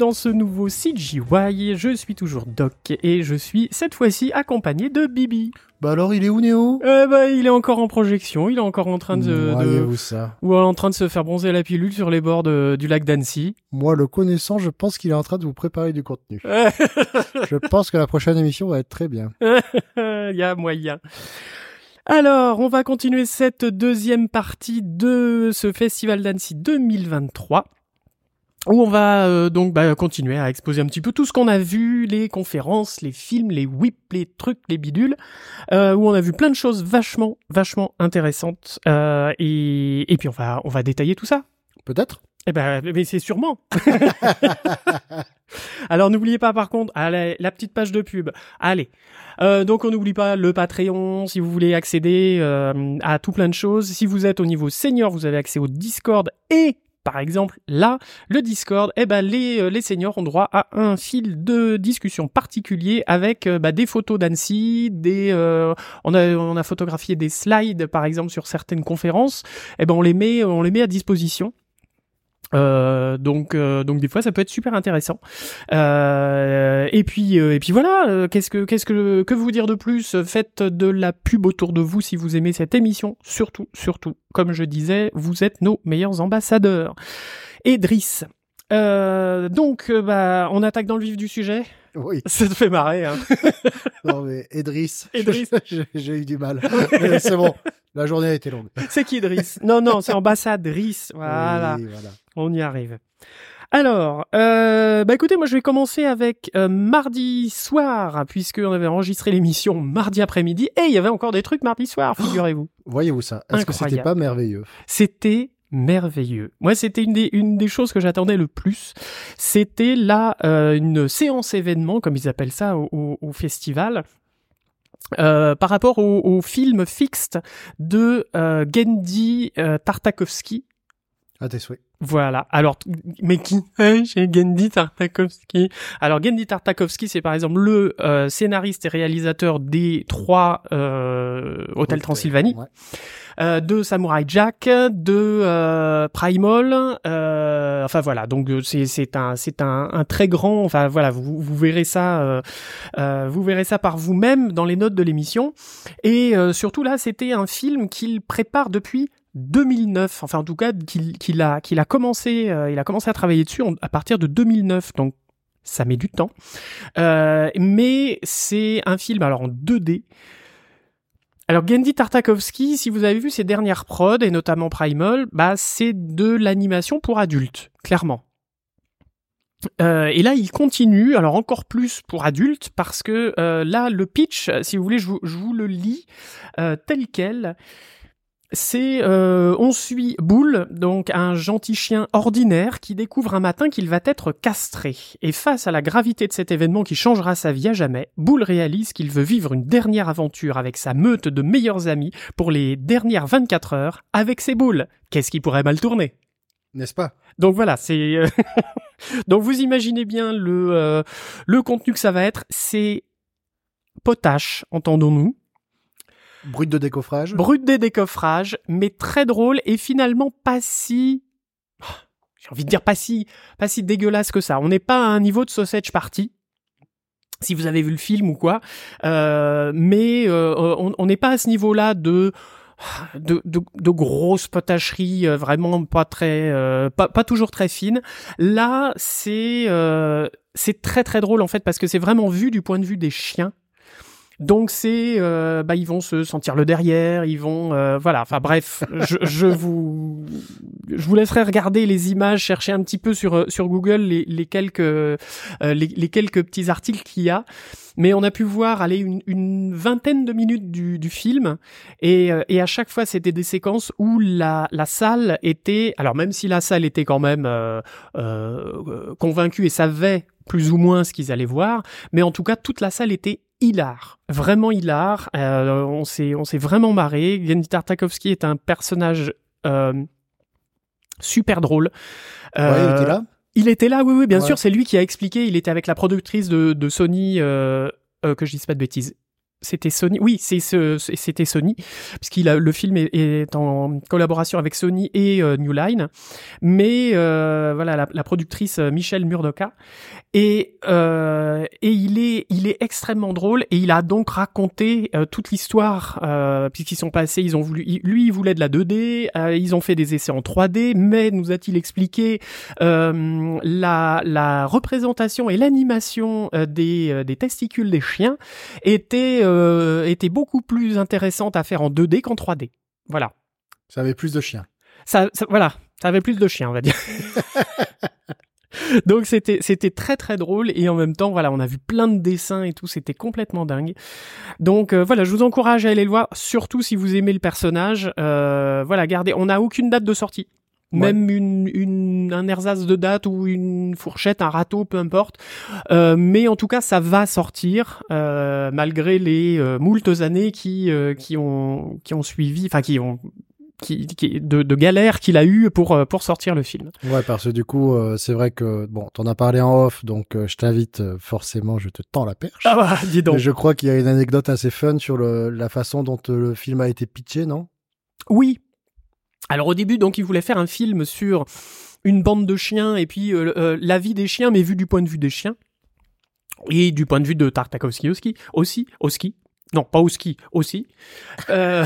dans ce nouveau CGY. Je suis toujours Doc et je suis cette fois-ci accompagné de Bibi. Bah alors, il est où Néo? Euh, bah, il est encore en projection, il est encore en train de, ça ou en train de se faire bronzer la pilule sur les bords de- du lac d'Annecy. Moi, le connaissant, je pense qu'il est en train de vous préparer du contenu. je pense que la prochaine émission va être très bien. Il y a moyen. Alors, on va continuer cette deuxième partie de ce festival d'Annecy 2023. Où on va euh, donc bah, continuer à exposer un petit peu tout ce qu'on a vu, les conférences, les films, les whips, les trucs, les bidules, euh, où on a vu plein de choses vachement, vachement intéressantes. Euh, et, et puis on va, on va détailler tout ça. Peut-être Eh ben, mais c'est sûrement. Alors n'oubliez pas par contre, allez, la petite page de pub. Allez. Euh, donc on n'oublie pas le Patreon si vous voulez accéder euh, à tout plein de choses. Si vous êtes au niveau senior, vous avez accès au Discord et par exemple, là, le Discord, eh ben, les, euh, les seniors ont droit à un fil de discussion particulier avec euh, bah, des photos d'Annecy, des, euh, on a, on a photographié des slides, par exemple, sur certaines conférences. Eh ben, on les met, on les met à disposition. Euh, donc, euh, donc des fois ça peut être super intéressant. Euh, et puis, euh, et puis voilà. euh, qu'est-ce que, qu'est-ce que, que vous dire de plus? Faites de la pub autour de vous si vous aimez cette émission. Surtout, surtout, comme je disais, vous êtes nos meilleurs ambassadeurs. Et Driss. Euh, donc, bah, on attaque dans le vif du sujet? Oui. Ça te fait marrer, hein? Non, mais Edris. Idriss. J'ai eu du mal. Mais c'est bon. La journée a été longue. C'est qui Driss Non, non, c'est ambassadrice. Voilà. Oui, voilà. On y arrive. Alors, euh, bah écoutez, moi je vais commencer avec euh, mardi soir, puisqu'on avait enregistré l'émission mardi après-midi, et il y avait encore des trucs mardi soir, figurez-vous. Voyez-vous ça Est-ce que c'était pas merveilleux? C'était merveilleux. Moi, c'était une des, une des choses que j'attendais le plus. C'était là euh, une séance événement, comme ils appellent ça au, au- au festival. euh, par rapport au, au film Fixed de euh, Gendy euh, Tartakovsky, À tes souhaits. Voilà. Alors, mais qui? Chez Gendy Tartakovsky. Alors, Gendy Tartakovsky, c'est par exemple le euh, scénariste et réalisateur des trois euh, Hôtel Transylvanie, Ouais. euh, de Samurai Jack, de euh, Primal. euh, enfin voilà. Donc c'est c'est un c'est un, un très grand. Enfin voilà. Vous vous verrez ça. euh, euh, vous verrez ça par vous-même dans les notes de l'émission. Et euh, surtout là, c'était un film qu'il prépare depuis 2009, enfin en tout cas qu'il a a commencé euh, il a commencé à travailler dessus à partir de 2009 donc ça met du temps. Euh, mais c'est un film alors en 2D alors Gendy Tartakovsky si vous avez vu ses dernières prods et notamment Primal bah c'est de l'animation pour adultes clairement. Euh, et là, il continue, alors encore plus pour adultes, parce que là, le pitch, si vous voulez, je vous, le lis tel quel. C'est euh, on suit Boule, donc un gentil chien ordinaire qui découvre un matin qu'il va être castré. Et face à la gravité de cet événement qui changera sa vie à jamais, Boule réalise qu'il veut vivre une dernière aventure avec sa meute de meilleurs amis pour les dernières 24 heures avec ses boules. Qu'est-ce qui pourrait mal tourner? N'est-ce pas? Donc voilà, c'est euh, donc vous imaginez bien le euh, le contenu que ça va être, c'est potache, entendons-nous, Brut de décoffrage. brut des décoffrages, mais très drôle et finalement pas si j'ai envie de dire pas si pas si dégueulasse que ça. On n'est pas à un niveau de sausage party. Si vous avez vu le film ou quoi, euh, mais euh, on on n'est pas à ce niveau-là de de, de, de grosses potacheries euh, vraiment pas très euh, pas, pas toujours très fines là c'est euh, c'est très très drôle en fait parce que c'est vraiment vu du point de vue des chiens donc c'est euh, bah ils vont se sentir le derrière ils vont euh, voilà. Enfin bref je, je vous je vous laisserai regarder les images chercher un petit peu sur euh, sur Google les, les quelques euh, les, les quelques petits articles qu'il y a. Mais on a pu voir aller une, une vingtaine de minutes du, du film. Et, euh, et à chaque fois c'était des séquences où la, la salle était alors même si la salle était quand même euh, convaincue et savait plus ou moins ce qu'ils allaient voir mais en tout cas toute la salle était hilar, vraiment hilar. Euh, on s'est on s'est vraiment marré. Gendy Tartakovsky est un personnage euh, super drôle. Ouais, il Euh, était là? Il était là, oui, oui, bien Ouais. sûr. C'est lui qui a expliqué. Il était avec la productrice de, de Sony, euh, euh, que je dise pas de bêtises. C'était Sony. Oui, c'était Sony, puisqu'il a le film est, en collaboration avec Sony et euh, New Line. Mais euh, voilà, la, productrice euh, Michelle Murdoka et et il est il est extrêmement drôle et il a donc raconté toute l'histoire puisqu'ils sont passés. Ils ont voulu, lui, il voulait de la 2D. ils ont fait des essais en 3D, mais nous a-t-il expliqué la la représentation et l'animation des des testicules des chiens était euh, était beaucoup plus intéressante à faire en 2D qu'en 3D. Voilà. Ça avait plus de chiens. Ça, voilà, ça avait plus de chiens, on va dire. Donc c'était c'était très très drôle et en même temps voilà on a vu plein de dessins et tout c'était complètement dingue. Donc euh, voilà je vous encourage à aller le voir surtout si vous aimez le personnage. Euh, voilà gardez on n'a aucune date de sortie même une, une, un ersatz de date ou une fourchette, un râteau, peu importe. Euh, mais en tout cas, ça va sortir euh, malgré les euh, moultes années qui euh, qui ont qui ont suivi, enfin qui ont qui, qui, de, de galères qu'il a eu pour euh, pour sortir le film. Ouais, parce que du coup, c'est vrai que bon, t'en as parlé en off, donc je t'invite forcément, je te tends la perche. Ah bah, dis donc. je crois qu'il y a une anecdote assez fun sur le, la façon dont le film a été pitché, non? Oui, alors au début, donc, il voulait faire un film sur une bande de chiens et puis euh, euh, la vie des chiens, mais vu du point de vue des chiens. Et du point de vue de Tartakovsky aussi, aussi, aussi. Non, pas aussi, aussi. Euh...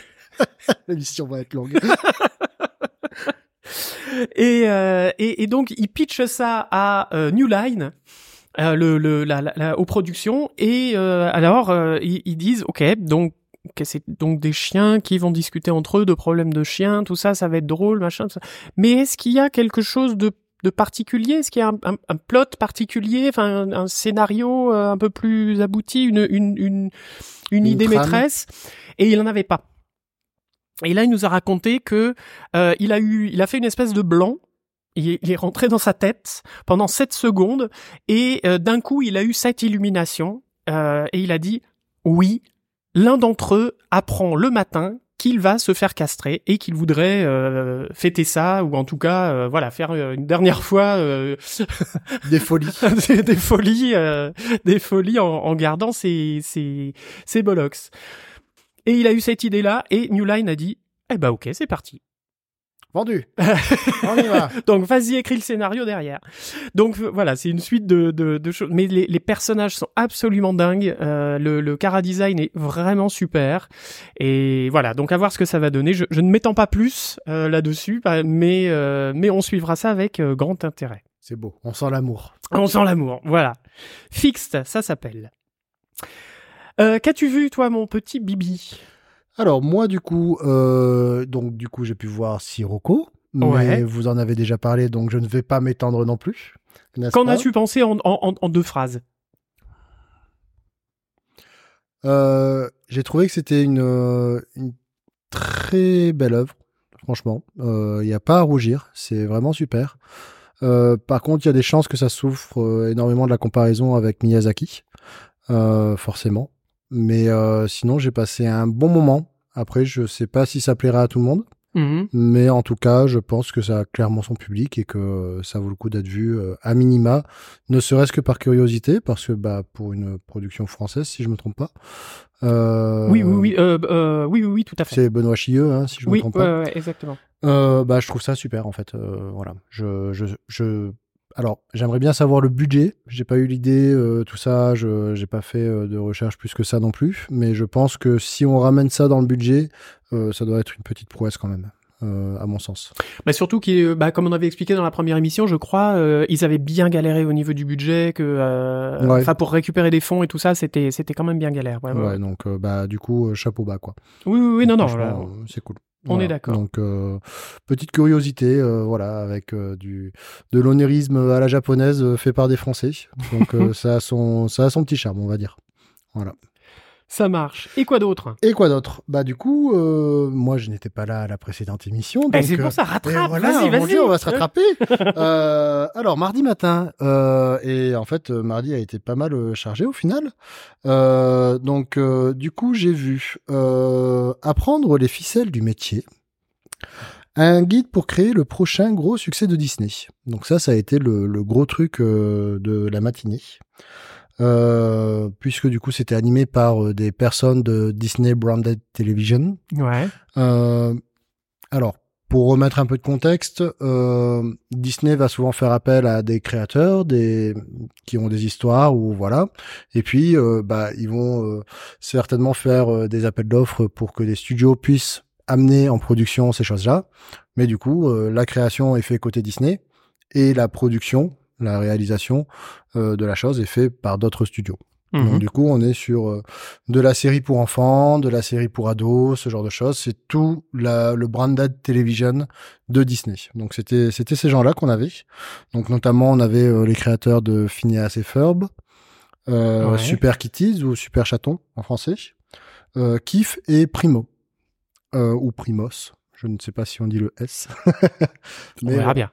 L'émission va être longue. et, euh, et, et, donc, il pitch ça à New Line. le, le, la, la, aux productions et alors ils, ils, disent ok donc c'est donc des chiens qui vont discuter entre eux de problèmes de chiens, tout ça, ça va être drôle, machin. ça. Mais est-ce qu'il y a quelque chose de, de particulier? Est-ce qu'il y a un, un, plot particulier, enfin un, scénario euh, un peu plus abouti, une, une, une, une, idée maîtresse? Et il n'en avait pas. Et là, il nous a raconté que euh, il a eu, il a fait une espèce de blanc. Il est, rentré dans sa tête pendant 7 secondes et euh, d'un coup, il a eu cette illumination et il a dit oui, l'un d'entre eux apprend le matin qu'il va se faire castrer et qu'il voudrait euh, fêter ça ou en tout cas euh, voilà faire euh, une dernière fois des folies. des, folies des folies en, gardant ses ses ses bollocks. Et il a eu cette idée là et New Line a dit eh ben ok c'est parti Vendu. On y va. Donc vas-y écris le scénario derrière. Donc voilà, c'est une suite de, de, de choses. Mais les, les, personnages sont absolument dingues. Euh, le, le cara design est vraiment super. Et voilà, donc à voir ce que ça va donner. Je, je ne m'étends pas plus euh, là-dessus, mais euh, mais on suivra ça avec euh, grand intérêt. C'est beau. On sent l'amour. On sent l'amour. Voilà. Fixed, ça s'appelle. Euh, Qu'as-tu vu toi, mon petit Bibi? Alors moi du coup, euh, donc du coup j'ai pu voir Sirocco, mais vous en avez déjà parlé, donc je ne vais pas m'étendre non plus. Qu'en as-tu pensé en, deux phrases? Euh, J'ai trouvé que c'était une, très belle œuvre, franchement. Il euh, n'y a pas à rougir, c'est vraiment super. par contre, il y a des chances que ça souffre énormément de la comparaison avec Miyazaki, forcément. Mais euh, sinon, j'ai passé un bon moment. Après, je sais pas si ça plaira à tout le monde. Mhm. Mais en tout cas, je pense que ça a clairement son public et que ça vaut le coup d'être vu euh, à minima, ne serait-ce que par curiosité, parce que bah pour une production française, si je me trompe pas. Euh... Oui, oui, oui, euh, euh, oui, oui, oui, tout à fait. C'est Benoît Chilleux, hein, si je me trompe pas. Oui, exactement. bah, je trouve ça super en fait. voilà, je, je, je alors, j'aimerais bien savoir le budget. J'ai pas eu l'idée, euh, tout ça. Je j'ai pas fait euh, de recherche plus que ça non plus. Mais je pense que si on ramène ça dans le budget, euh, ça doit être une petite prouesse quand même. à mon sens. Bah surtout qu'ils, bah, comme on avait expliqué dans la première émission, je crois, ils avaient bien galéré au niveau du budget, que, enfin pour récupérer des fonds et tout ça, c'était c'était quand même bien galère. Ouais, ouais donc bah du coup chapeau bas quoi. Oui oui, oui non non, c'est cool. On est d'accord. Donc euh, petite curiosité, euh, voilà, avec euh, du de l'onérisme à la japonaise fait par des Français. Donc ça a son ça a son petit charme, on va dire. Voilà. Ça marche. Et quoi d'autre? Et quoi d'autre? Bah du coup, euh, moi je n'étais pas là à la précédente émission. Ben, c'est pour ça, rattrape. Voilà, vas-y, vas-y. on va se rattraper. euh, alors mardi matin, euh, et en fait mardi a été pas mal chargé au final. donc du coup j'ai vu apprendre les ficelles du métier. Un guide pour créer le prochain gros succès de Disney. Donc ça, ça a été le, le gros truc de la matinée. Euh, puisque du coup c'était animé par euh, des personnes de Disney Branded Television. Ouais. Euh, alors, pour remettre un peu de contexte, Disney va souvent faire appel à des créateurs, des qui ont des histoires ou voilà, et puis bah ils vont certainement faire des appels d'offres pour que des studios puissent amener en production ces choses-là. Mais du coup, la création est faite côté Disney et la production, la réalisation euh, de la chose est faite par d'autres studios. Mhm. Donc du coup, on est sur euh, de la série pour enfants, de la série pour ados, ce genre de choses. C'est tout la, le branded television de Disney. Donc c'était c'était ces gens-là qu'on avait. Donc notamment, on avait euh, les créateurs de Phineas et Ferb, euh, Ouais. Super Kitties ou Super Chaton en français, euh, Kif et Primo euh, ou Primos. Je ne sais pas si on dit le S. On verra bien.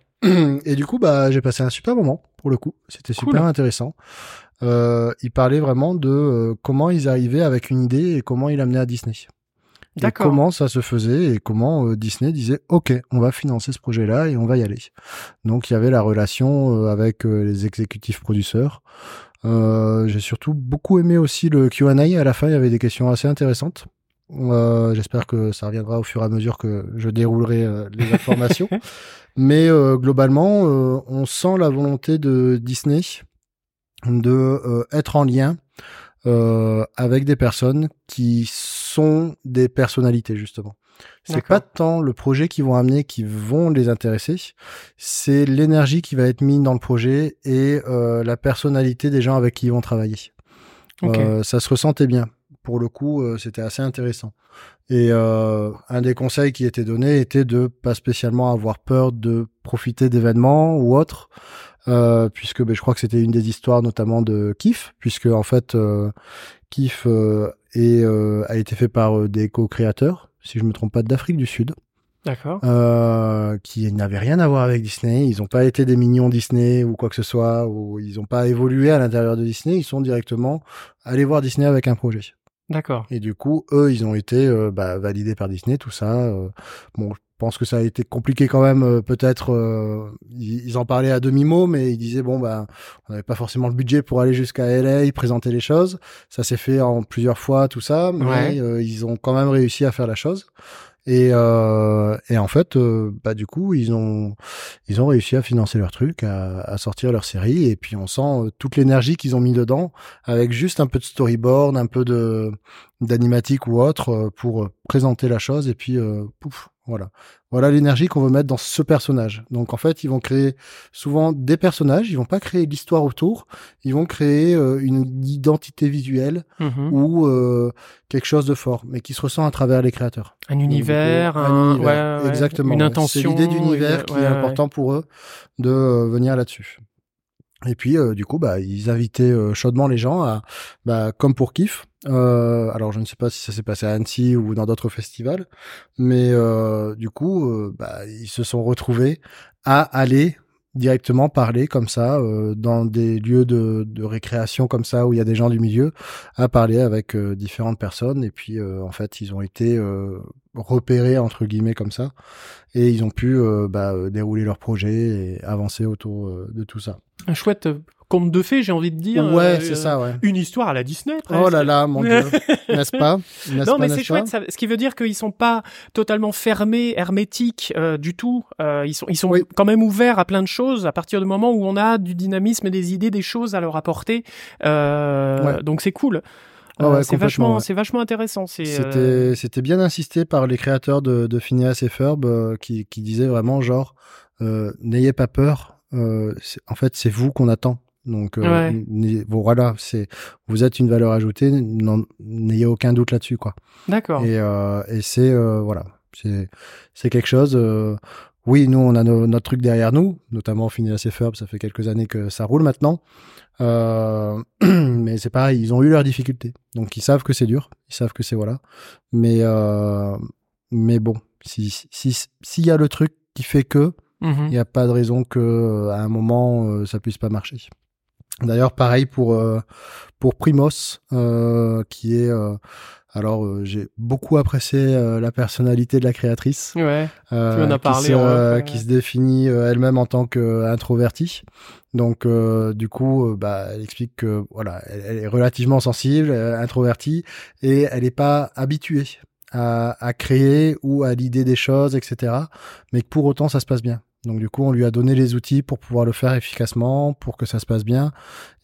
Et du coup, bah, j'ai passé un super moment pour le coup. C'était Cool. super intéressant. Euh, il parlait vraiment de euh, comment ils arrivaient avec une idée et comment ils l'amenaient à Disney. Et comment ça se faisait et comment euh, Disney disait OK, on va financer ce projet-là et on va y aller. Donc il y avait la relation euh, avec les exécutifs producteurs. Euh, j'ai surtout beaucoup aimé aussi le Q&A. À la fin, il y avait des questions assez intéressantes. Euh, J'espère que ça reviendra au fur et à mesure que je déroulerai les informations. Mais euh, globalement, euh, on sent la volonté de Disney de euh, être en lien euh, avec des personnes qui sont des personnalités justement. C'est pas tant le projet qu'ils vont amener qui vont les intéresser, c'est l'énergie qui va être mise dans le projet et euh, la personnalité des gens avec qui ils vont travailler. Euh, ça se ressentait bien. Pour le coup, euh, c'était assez intéressant. Et euh, un des conseils qui était donné était de pas spécialement avoir peur de profiter d'événements ou autres, euh, puisque ben, je crois que c'était une des histoires notamment de Kif, puisque en fait Kif est, a été fait par des co-créateurs, si je me trompe pas, d'Afrique du Sud, D'accord. euh, qui n'avaient rien à voir avec Disney. Ils n'ont pas été des mignons Disney ou quoi que ce soit, ou ils n'ont pas évolué à l'intérieur de Disney. Ils sont directement allés voir Disney avec un projet. D'accord. Et du coup, eux, ils ont été euh, bah, validés par Disney, tout ça. euh. bon, je pense que ça a été compliqué quand même. euh, Peut-être, euh, ils, ils en parlaient à demi mot, mais ils disaient bon bah, on n'avait pas forcément le budget pour aller jusqu'à LA, présenter les choses. Ça s'est fait en plusieurs fois, tout ça, mais Ouais. euh, ils ont quand même réussi à faire la chose. Et, euh, et en fait, euh, bah du coup, ils ont ils ont réussi à financer leur truc, à, à sortir leur série, et puis on sent euh, toute l'énergie qu'ils ont mis dedans, avec juste un peu de storyboard, un peu de d'animatique ou autre euh, pour présenter la chose, et puis pouf, voilà, voilà l'énergie qu'on veut mettre dans ce personnage. Donc en fait, ils vont créer souvent des personnages, ils vont pas créer l'histoire autour, ils vont créer euh, une identité visuelle Mhm. ou euh, quelque chose de fort, mais qui se ressent à travers les créateurs. Un univers, Donc, un, univers, ouais, ouais, exactement. une intention. C'est l'idée d'univers qui est important pour eux de euh, venir là-dessus. Et puis euh, du coup, bah, ils invitaient euh, chaudement les gens à, bah, comme pour Kiff. Euh, alors je ne sais pas si ça s'est passé à Annecy ou dans d'autres festivals, mais euh, du coup, euh, bah, ils se sont retrouvés à aller directement parler comme ça euh, dans des lieux de, récréation comme ça où il y a des gens du milieu à parler avec euh, différentes personnes. Et puis euh, en fait ils ont été repérés entre guillemets comme ça. Et ils ont pu bah, dérouler leur projet et avancer autour de tout ça. Un chouette. euh, conte de fées, j'ai envie de dire. ouais, euh, c'est ça, ouais. Une histoire à la Disney. presque. Oh là là, mon dieu, n'est-ce pas? N'est-ce Non, mais c'est chouette, ça- ce qui veut dire qu'ils sont pas totalement fermés, hermétiques euh, du tout. Euh, ils sont, ils sont Oui. quand même ouverts à plein de choses à partir du moment où on a du dynamisme, des idées, des choses à leur apporter. Ouais. Donc c'est cool. Ah ouais, c'est vachement, ouais. c'est vachement intéressant. C'était c'était bien insisté par les créateurs de, de Phineas et Ferb qui, qui disaient vraiment genre n'ayez pas peur. en fait, c'est vous qu'on attend. Donc euh, Ouais. bon, voilà, c'est vous êtes une valeur ajoutée. N'ayez aucun doute là-dessus, quoi. d'accord. Et, euh, et c'est euh, voilà, c'est c'est quelque chose. euh, oui, nous on a no- notre truc derrière nous, notamment et Ferb. Ça fait quelques années que ça roule maintenant. Mais c'est pareil, ils ont eu leurs difficultés. Donc ils savent que c'est dur, ils savent que c'est voilà. Mais mais bon, si si s'il y a le truc qui fait que, Mhm. il n'y a pas de raison que à un moment euh, ça puisse pas marcher. D'ailleurs, pareil pour euh, pour Primos, euh, qui est euh, Alors, euh, j'ai beaucoup apprécié euh, la personnalité de la créatrice. Ouais. Tu en as qui parlé ouais. qui se définit elle-même en tant qu'introvertie. Donc, euh, du coup, bah, elle explique que voilà, elle, elle est relativement sensible, introvertie, et elle n'est pas habituée à, à créer ou à l'idée des choses, etc. Mais que pour autant, ça se passe bien. Donc, du coup, on lui a donné les outils pour pouvoir le faire efficacement, pour que ça se passe bien.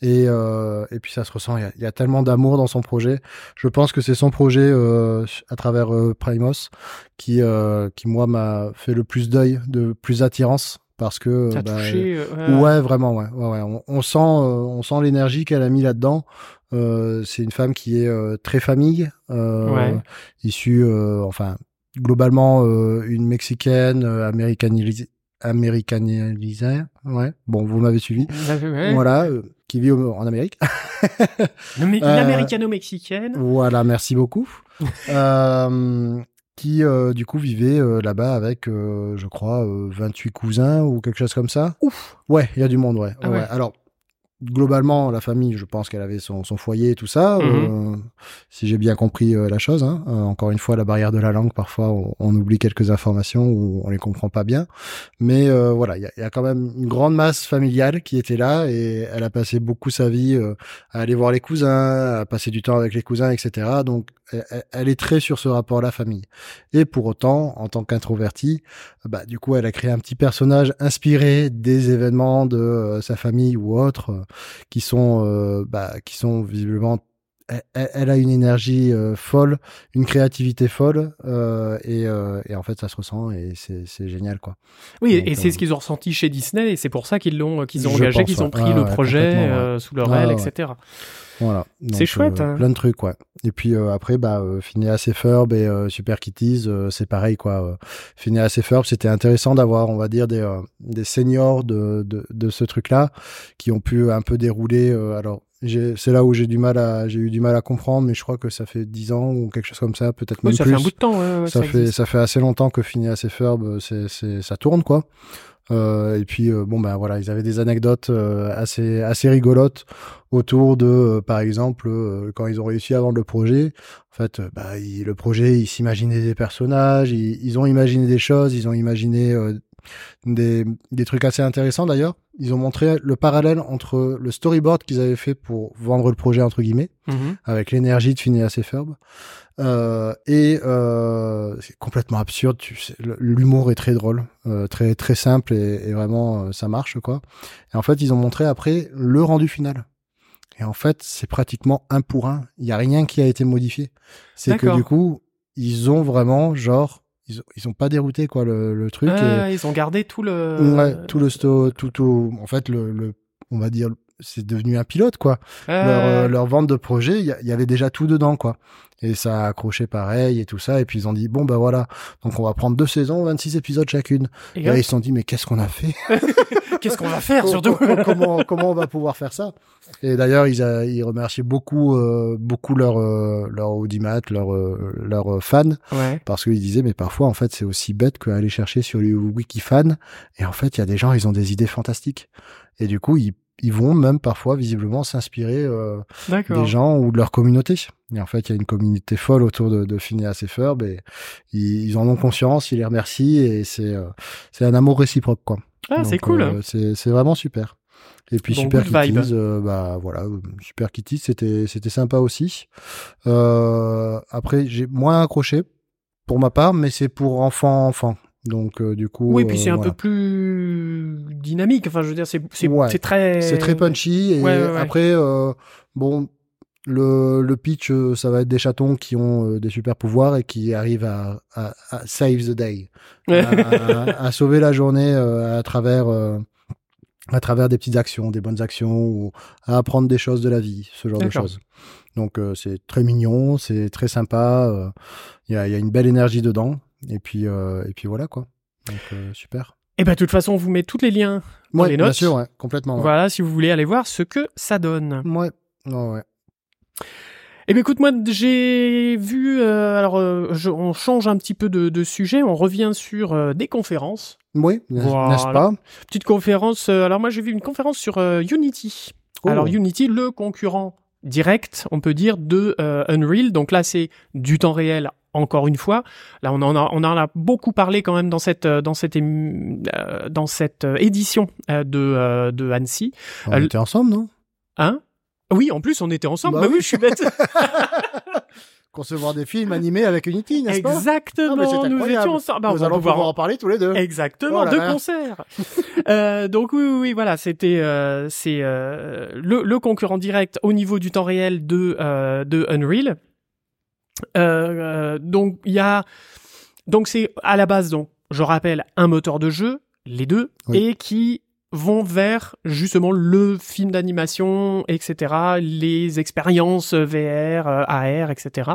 Et, euh, et puis, ça se ressent. Il y a, il y a tellement d'amour dans son projet. Je pense que c'est son projet euh, à travers euh, Primos qui, euh, qui moi, m'a fait le plus d'œil, de plus attirance. Parce que bah, touché. Ouais, vraiment, ouais. ouais, ouais. On, on sent, on sent l'énergie qu'elle a mis là-dedans. Euh, c'est une femme qui est euh, très famille, euh, Ouais. issue, euh, enfin, globalement euh, une mexicaine euh, américanisée, américanisée. Ouais. Bon, vous m'avez suivi. ouais. Voilà, euh, qui vit au- en Amérique. Euh, américano-mexicaine. Voilà, merci beaucoup. euh, qui du coup vivait là-bas avec, je crois, euh, 28 cousins ou quelque chose comme ça. Ouf. Ouais, il y a du monde, ouais. Ah ouais. Alors, globalement, la famille, je pense qu'elle avait son, son foyer et tout ça, Mhm. euh, si j'ai bien compris euh, la chose. Hein. Euh, encore une fois, la barrière de la langue, parfois, on, on oublie quelques informations ou on les comprend pas bien. Mais euh, voilà, il y y a quand même une grande masse familiale qui était là et elle a passé beaucoup sa vie euh, à aller voir les cousins, à passer du temps avec les cousins, etc. Donc, elle, elle- elle est très sur ce rapport à la famille. Et pour autant, en tant qu'introvertie, bah, du coup, elle a créé un petit personnage inspiré des événements de sa famille ou autres, euh, qui sont, euh, bah, qui sont visiblement. Elle, a une énergie euh, folle, une créativité folle, euh, et, euh, et en fait, ça se ressent et c'est génial, quoi. Oui, Donc, et c'est ce qu'ils ont ressenti chez Disney, et c'est pour ça qu'ils l'ont, qu'ils ont engagé, qu'ils ont pris Ah le ouais, projet ouais. sous leur Ah aile, ouais. etc. Voilà. C'est chouette, hein. plein de trucs, ouais. Et puis après, bah, Phineas et Ferb et Super Kitties, c'est pareil, quoi. Phineas et Ferb, c'était intéressant d'avoir, on va dire, des, des seniors de, de, de ce truc-là qui ont pu un peu dérouler. alors, c'est là où j'ai du mal à, j'ai eu du mal à comprendre, mais je crois que ça fait 10 ans ou quelque chose comme ça, peut-être Oui, même ça plus. fait un bout de temps. ouais, ouais, ça, ça fait, ça fait assez longtemps que Phineas et Ferb, euh, c'est, c'est, ça tourne, quoi. Euh, et puis euh, bon ben voilà, ils avaient des anecdotes euh, assez assez rigolotes autour de, euh, par exemple, euh, quand ils ont réussi à vendre le projet. En fait, bah, il- le projet, ils s'imaginaient des personnages, ils, ils ont imaginé des choses, ils ont imaginé euh, des, des trucs assez intéressants d'ailleurs. Ils ont montré le parallèle entre le storyboard qu'ils avaient fait pour vendre le projet entre guillemets Mhm. avec l'énergie de Phineas et Ferb. Euh, et euh, c'est complètement absurde. Tu sais, l'humour est très drôle, euh, très très simple et, et vraiment euh, ça marche quoi. Et en fait, ils ont montré après le rendu final. Et en fait, c'est pratiquement un pour un. Il y a rien qui a été modifié. C'est que du coup, ils ont vraiment genre ils ont, ils ont pas dérouté quoi le, le truc. et- Ah, ils ont gardé tout le. Ouais, tout le sto, tout, tout, en fait, le, le, on va dire, c'est devenu un pilote, quoi. Leur, euh, leur vente de projet, il y, avait déjà tout dedans, quoi. Et ça a accroché pareil et tout ça. Et puis ils ont dit, bon, bah voilà. Donc on va prendre deux saisons, 26 épisodes chacune. et Et là, ils se sont dit, mais qu'est-ce qu'on a fait? Qu'est-ce qu'on va faire surtout? comment, comment on va pouvoir faire ça? Et d'ailleurs, ils, a- ils remerciaient beaucoup, euh, beaucoup leur, euh, leur audimat, leur, euh, leurs fans Ouais. parce qu'ils disaient mais parfois en fait c'est aussi bête qu'aller chercher sur le wikifan et en fait il y a des gens ils ont des idées fantastiques et du coup ils, ils vont même parfois visiblement s'inspirer euh, des gens ou de leur communauté et en fait il y a une communauté folle autour de, de Phineas et Ferb et ils, ils en ont conscience ils les remercient et c'est euh, c'est un amour réciproque quoi Ah, c'est cool. euh, c'est vraiment super et puis Bon, Super. Kitties, bah voilà, Super Kitties, c'était c'était sympa aussi. Après, j'ai moins accroché pour ma part, mais c'est pour enfants enfants. Donc euh, du coup, Oui, puis c'est euh, un voilà. peu plus dynamique. Enfin, je veux dire, c'est c'est Ouais. c'est très. c'est très punchy. Et Ouais, ouais, ouais. après, euh, bon, le le pitch, euh, ça va être des chatons qui ont des super pouvoirs et qui arrivent à, à, à save the day, à, sauver la journée à travers à travers des petites actions, des bonnes actions ou à apprendre des choses de la vie, ce genre de choses. Donc c'est très mignon, c'est très sympa. Il y, a, il y a une belle énergie dedans. Et puis euh, et puis voilà quoi. Donc euh, super. Et ben, de toute façon, on vous met tous les liens. Dans Ouais, les bien notes. sûr, ouais, complètement. Ouais. Voilà, si vous voulez aller voir ce que ça donne. Ouais. Ouais, ouais. Eh ben écoute, moi j'ai vu, euh, alors euh, je- on change un petit peu de, de sujet, on revient sur euh, des conférences. Oui, Voilà. n'est-ce pas? Petite conférence, alors moi j'ai vu une conférence sur Unity. Oh. Alors Unity, le concurrent direct, on peut dire, de Unreal. Donc là, c'est du temps réel. Encore une fois, là on en a on en a beaucoup parlé quand même dans cette euh, dans cette euh, dans cette euh, édition de euh, de Annecy. On était ensemble, non? Hein? Oui, en plus on était ensemble. Bah Bah, oui, oui. je suis bête. Concevoir des films animés avec Unity, n'est-ce pas? Exactement. Nous étions ensemble. Bah, Nous allons pouvoir pouvoir en parler tous les deux. Exactement, Oh là deux là. concerts. Euh, donc oui, oui, oui, voilà, c'était euh, c'est euh, le, le concurrent direct au niveau du temps réel de euh, de Unreal. Euh, euh, donc il y a donc c'est à la base donc je rappelle un moteur de jeu les deux Oui. et qui vont vers justement le film d'animation, etc., les expériences VR, AR, etc.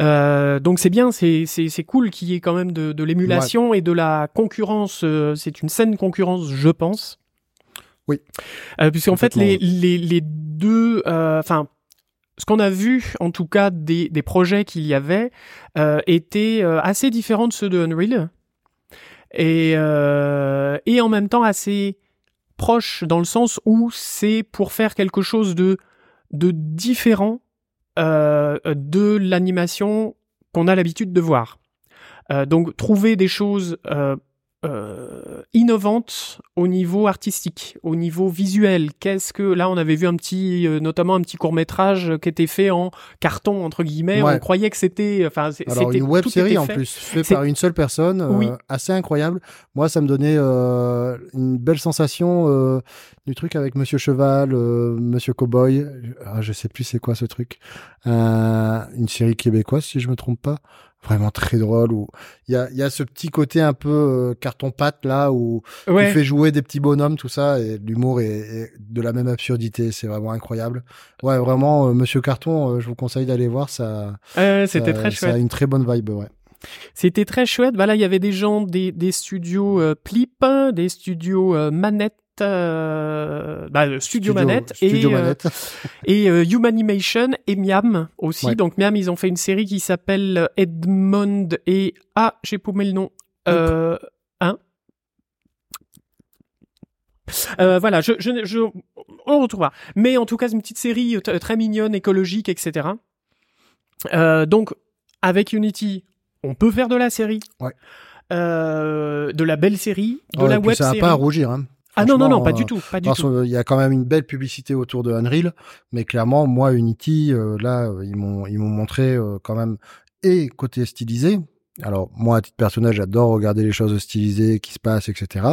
Euh, donc c'est bien, c'est c'est c'est cool qu'il y ait quand même de, de l'émulation et de la concurrence. euh, c'est une saine concurrence, je pense. Oui. Euh, Puisqu'en fait les les les deux, euh, enfin. Ce qu'on a vu, en tout cas, des, projets qu'il y avait, euh, étaient euh, assez différents de ceux de Unreal. Et, euh, et en même temps assez proches dans le sens où c'est pour faire quelque chose de, différent de l'animation qu'on a l'habitude de voir. Donc trouver des choses euh, euh, innovantes au niveau artistique, au niveau visuel. Qu'est-ce que là on avait vu un petit, euh, notamment un petit court métrage qui était fait en carton entre guillemets. Ouais. On croyait que c'était, enfin Alors c'était une web série en fait. plus, fait par une seule personne, euh, Oui. assez incroyable. Moi, ça me donnait euh, une belle sensation euh, du truc avec Monsieur Cheval, euh, Monsieur Cowboy. Ah, je sais plus c'est quoi ce truc. Euh, une série québécoise, si je me trompe pas. Vraiment très drôle. Où il y a, il y a ce petit côté un peu euh, carton pâte là où Ouais. tu fais jouer des petits bonhommes, tout ça, et l'humour est, est de la même absurdité. C'est vraiment incroyable. Ouais, vraiment, euh, Monsieur Carton, euh, je vous conseille d'aller voir ça. C'était ça- très Ça chouette. a une très bonne vibe, ouais. C'était très chouette. Voilà, il y avait des gens des, des studios euh, Plip, des studios euh, Manette, euh, bah, euh, Studio, Manette Studio et, euh, Manette. et Humanimation et Miam aussi. Ouais. Donc Miam, ils ont fait une série qui s'appelle Edmond et ah, j'ai paumé le nom. Euh, hein Euh, voilà, je, je, je, on retrouvera. Mais en tout cas, c'est une petite série très mignonne, écologique, etc. Euh, donc, avec Unity, on peut faire de la série, Ouais. euh, de la belle série, de Ouais, la web ça série. n'a pas à rougir. Hein. Ah non non non, pas euh, du tout, pas du parce tout. qu'il y a quand même une belle publicité autour de Unreal, mais clairement, moi, Unity, euh, là, euh, ils m'ont ils m'ont montré euh, quand même et côté stylisé. Alors moi, à titre personnel, j'adore regarder les choses stylisées qui se passent, etc.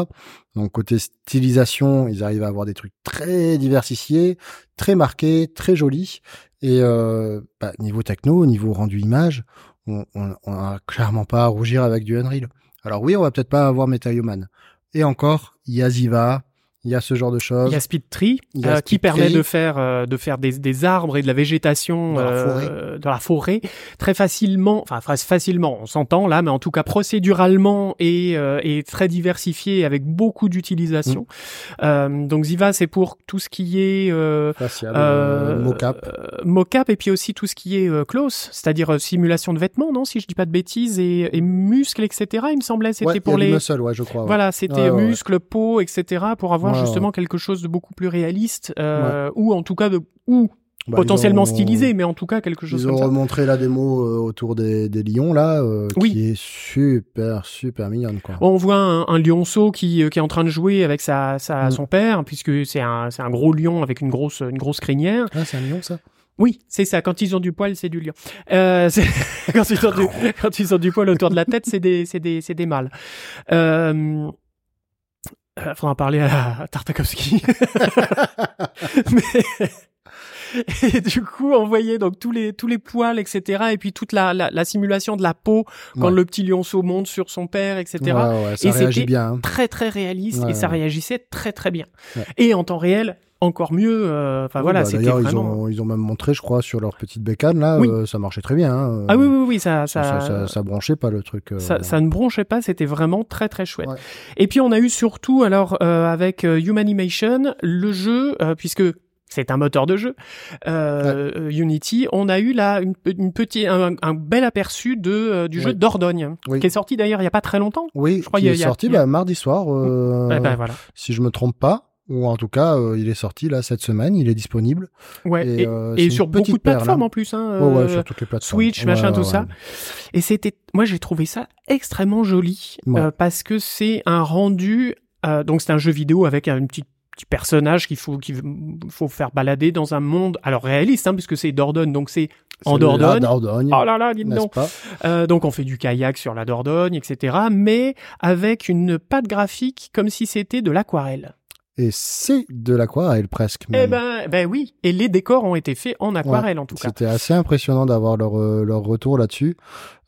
Donc côté stylisation, ils arrivent à avoir des trucs très diversifiés, très marqués, très jolis. Et euh, bah, niveau techno, niveau rendu image, on, on, on a clairement pas à rougir avec du Unreal. Alors oui, on va peut-être pas avoir Metal Human. Et encore, il y a Ziva, il y a ce genre de choses. Il y a Speed Tree a euh, Speed qui permet Tree. de faire euh, de faire des, des arbres et de la végétation Dans la euh, dans la forêt très facilement, enfin fa- facilement, on s'entend là, mais en tout cas procéduralement et, euh, et très diversifié avec beaucoup d'utilisation. Mm. Euh, donc Ziva c'est pour tout ce qui est euh, facial, mocap. mocap et puis aussi tout ce qui est euh, close, c'est-à-dire euh, simulation de vêtements, non Si je dis pas de bêtises et, et muscles, etc. Il me semblait c'était Ouais, il y pour a les muscle, ouais, je crois. ouais. voilà, c'était muscles, peau, etc. pour avoir Ouais, justement quelque chose de beaucoup plus réaliste, euh, ou en tout cas de ou Bah, potentiellement ont- stylisé, mais en tout cas quelque chose Ils ont comme ça. remontré la démo euh, autour des, des lions là, euh, Oui. qui est super super mignonne quoi. On voit un, un lionceau qui, qui est en train de jouer avec sa, sa Mm. son père, puisque c'est un, c'est un gros lion avec une grosse, une grosse crinière. Ah, c'est un lion ça? Oui, c'est ça. Quand ils ont du poil, c'est du lion. Euh, quand, ils ont du, quand ils ont du poil autour de la tête, c'est des, c'est des, c'est des mâles. Euh, euh, faudra en parler à, à Tartakovsky. Mais- et du coup, on voyait donc tous les tous les poils, etc. Et puis toute la, la, la simulation de la peau quand Ouais. le petit lionceau monte sur son père, etc. Ouais, ouais, ça Et c'était bien. hein. Très très réaliste et ça réagissait très très bien. Et en temps réel, encore mieux. euh, Enfin Oui, voilà, bah, D'ailleurs, vraiment. ils ont ils ont même montré, je crois, sur leur petite bécane là, Oui. euh, ça marchait très bien. hein. Ah oui oui oui, ça ça, ça, ça, ça, branchait pas le truc. euh, ça, ça ne bronchait pas, c'était vraiment très très chouette. Ouais. Et puis on a eu surtout alors euh, avec euh, Humanimation le jeu euh, puisque c'est un moteur de jeu euh, euh, Unity, on a eu là une, pe- une petite un, un bel aperçu de euh, du jeu. Dordogne Oui. qui est sorti d'ailleurs il y a pas très longtemps. Oui, Je crois qui qu'il y a- est il a- sorti il a- bah, mardi soir, euh, Eh ben voilà. si je me trompe pas. Ou en tout cas, euh, il est sorti là cette semaine, il est disponible. Ouais, Et, et, euh, et une sur beaucoup de perle, plateformes hein. en plus. Hein, Ouais, ouais, euh, sur toutes les plateformes. Switch, machin, Ouais, tout ouais, ça. Et c'était, moi j'ai trouvé ça extrêmement joli euh, parce que c'est un rendu. euh, donc c'est un jeu vidéo avec un petit petit personnage qu'il faut qu'il faut faire balader dans un monde alors réaliste hein, puisque c'est Dordogne donc c'est en Dordogne. Dordogne, Oh là là, dis donc. Euh, donc on fait du kayak sur la Dordogne, etc. Mais avec une patte graphique comme si c'était de l'aquarelle. Et c'est de l'aquarelle presque. Eh ben, ben oui. Et les décors ont été faits en aquarelle en tout cas. C'était assez impressionnant d'avoir leur, euh, leur retour là-dessus,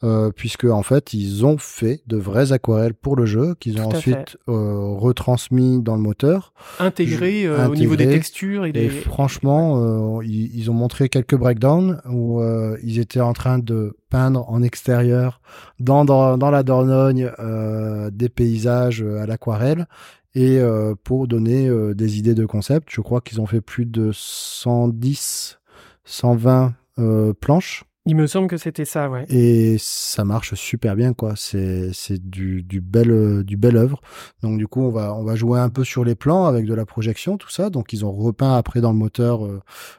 euh, puisque en fait ils ont fait de vraies aquarelles pour le jeu, qu'ils ont ensuite euh, retransmis dans le moteur. Intégré euh, au niveau des textures et Et des. franchement, euh, ils, ils ont montré quelques breakdowns où euh, ils étaient en train de peindre en extérieur dans, dans, dans la Dordogne euh, des paysages à l'aquarelle. Et euh, pour donner euh, des idées de concept, je crois qu'ils ont fait plus de 110, 120 euh, planches. Il me semble que c'était ça, ouais. Et ça marche super bien, quoi. C'est c'est du du bel du bel œuvre. Donc du coup, on va on va jouer un peu sur les plans avec de la projection, tout ça. Donc ils ont repeint après dans le moteur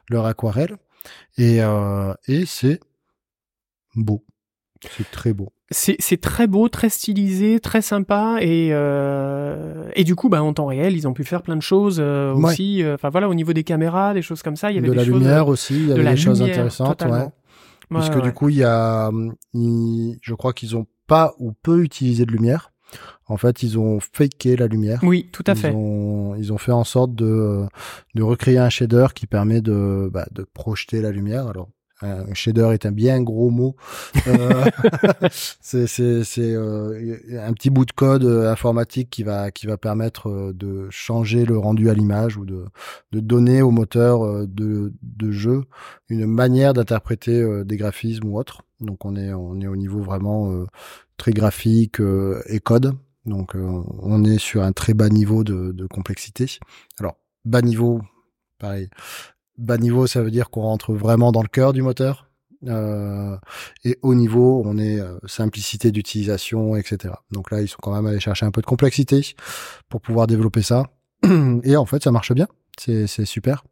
leur aquarelle et et c'est beau. C'est très beau. C'est c'est très beau, très stylisé, très sympa et euh, et du coup bah en temps réel ils ont pu faire plein de choses euh, Ouais. aussi. euh, Enfin voilà au niveau des caméras, des choses comme ça, il y avait de des la choses, lumière aussi, il y avait des choses lumière, intéressantes, totalement. ouais. Ouais, Puisque ouais. du coup, il y a, je crois qu'ils ont pas ou peu utilisé de lumière. En fait, ils ont faké la lumière. oui, tout à ils fait. Ont, ils ont fait en sorte de, de recréer un shader qui permet de, bah, de projeter la lumière. Alors, un shader est un bien gros mot. Euh, c'est euh, un petit bout de code euh, informatique qui va qui va permettre euh, de changer le rendu à l'image ou de de donner au moteur euh, de de jeu une manière d'interpréter des graphismes ou autre. Donc on est on est au niveau vraiment euh, très graphique et code. Donc on est sur un très bas niveau de, de complexité. Alors bas niveau, pareil. Bas niveau, ça veut dire qu'on rentre vraiment dans le cœur du moteur. Euh, et haut niveau, on est euh, simplicité d'utilisation, etc. Donc là, ils sont quand même allés chercher un peu de complexité pour pouvoir développer ça. Et en fait, ça marche bien. C'est super.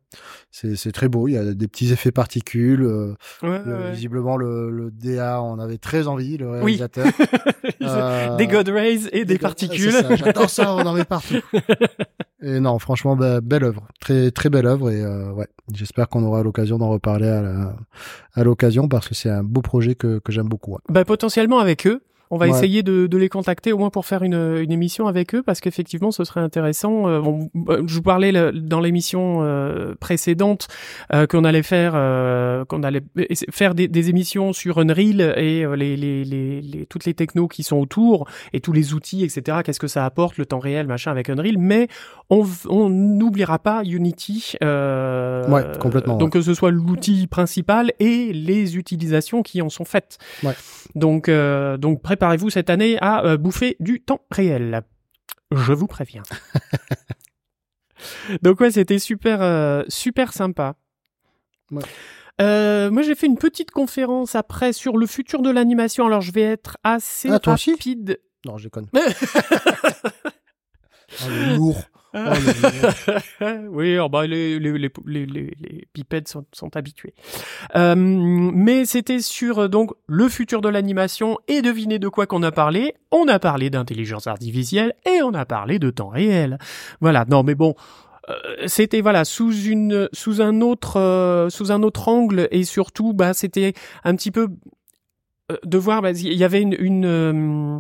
C'est très beau. Il y a des petits effets particules. euh, Ouais, le- ouais. Visiblement, le, le DA en avait très envie, le Oui. réalisateur. Euh, des God Rays et des particules. J'adore ça, on en met partout. Et non, franchement, bah, belle œuvre, très très belle œuvre et euh, ouais, j'espère qu'on aura l'occasion d'en reparler à l'occasion parce que c'est un beau projet que, que j'aime beaucoup. ouais. Bah, potentiellement avec eux. On va Ouais. essayer de, de les contacter au moins pour faire une, une émission avec eux parce qu'effectivement ce serait intéressant. Euh, euh, je vous parlais le- dans l'émission euh, précédente euh, qu'on allait faire qu'on allait faire des, des émissions sur Unreal et les, les, les, les- toutes les technos qui sont autour et tous les outils etc. Qu'est-ce que ça apporte le temps réel machin avec Unreal, mais on n'oubliera pas Unity. Ouais, complètement, Donc que ce soit l'outil principal et les utilisations qui en sont faites. Ouais. Donc, donc préparez-vous cette année à euh, bouffer du temps réel. Je vous préviens. donc ouais, c'était super, euh, super sympa. Ouais. Euh, moi, j'ai fait une petite conférence après sur le futur de l'animation. Alors, je vais être assez Ah, rapide. Non, je déconne. Oh, le lourd. Oh, le lourd. oui, oh, bah, les, les, les, les, pipettes sont, sont habitués. Euh, mais c'était sur euh, donc le futur de l'animation et devinez de quoi qu'on a parlé. On a parlé d'intelligence artificielle et on a parlé de temps réel. Voilà. Non, mais bon. euh, C'était voilà sous une sous un autre euh, sous un autre angle et surtout bah c'était un petit peu euh, de voir bah, il y avait une, une euh,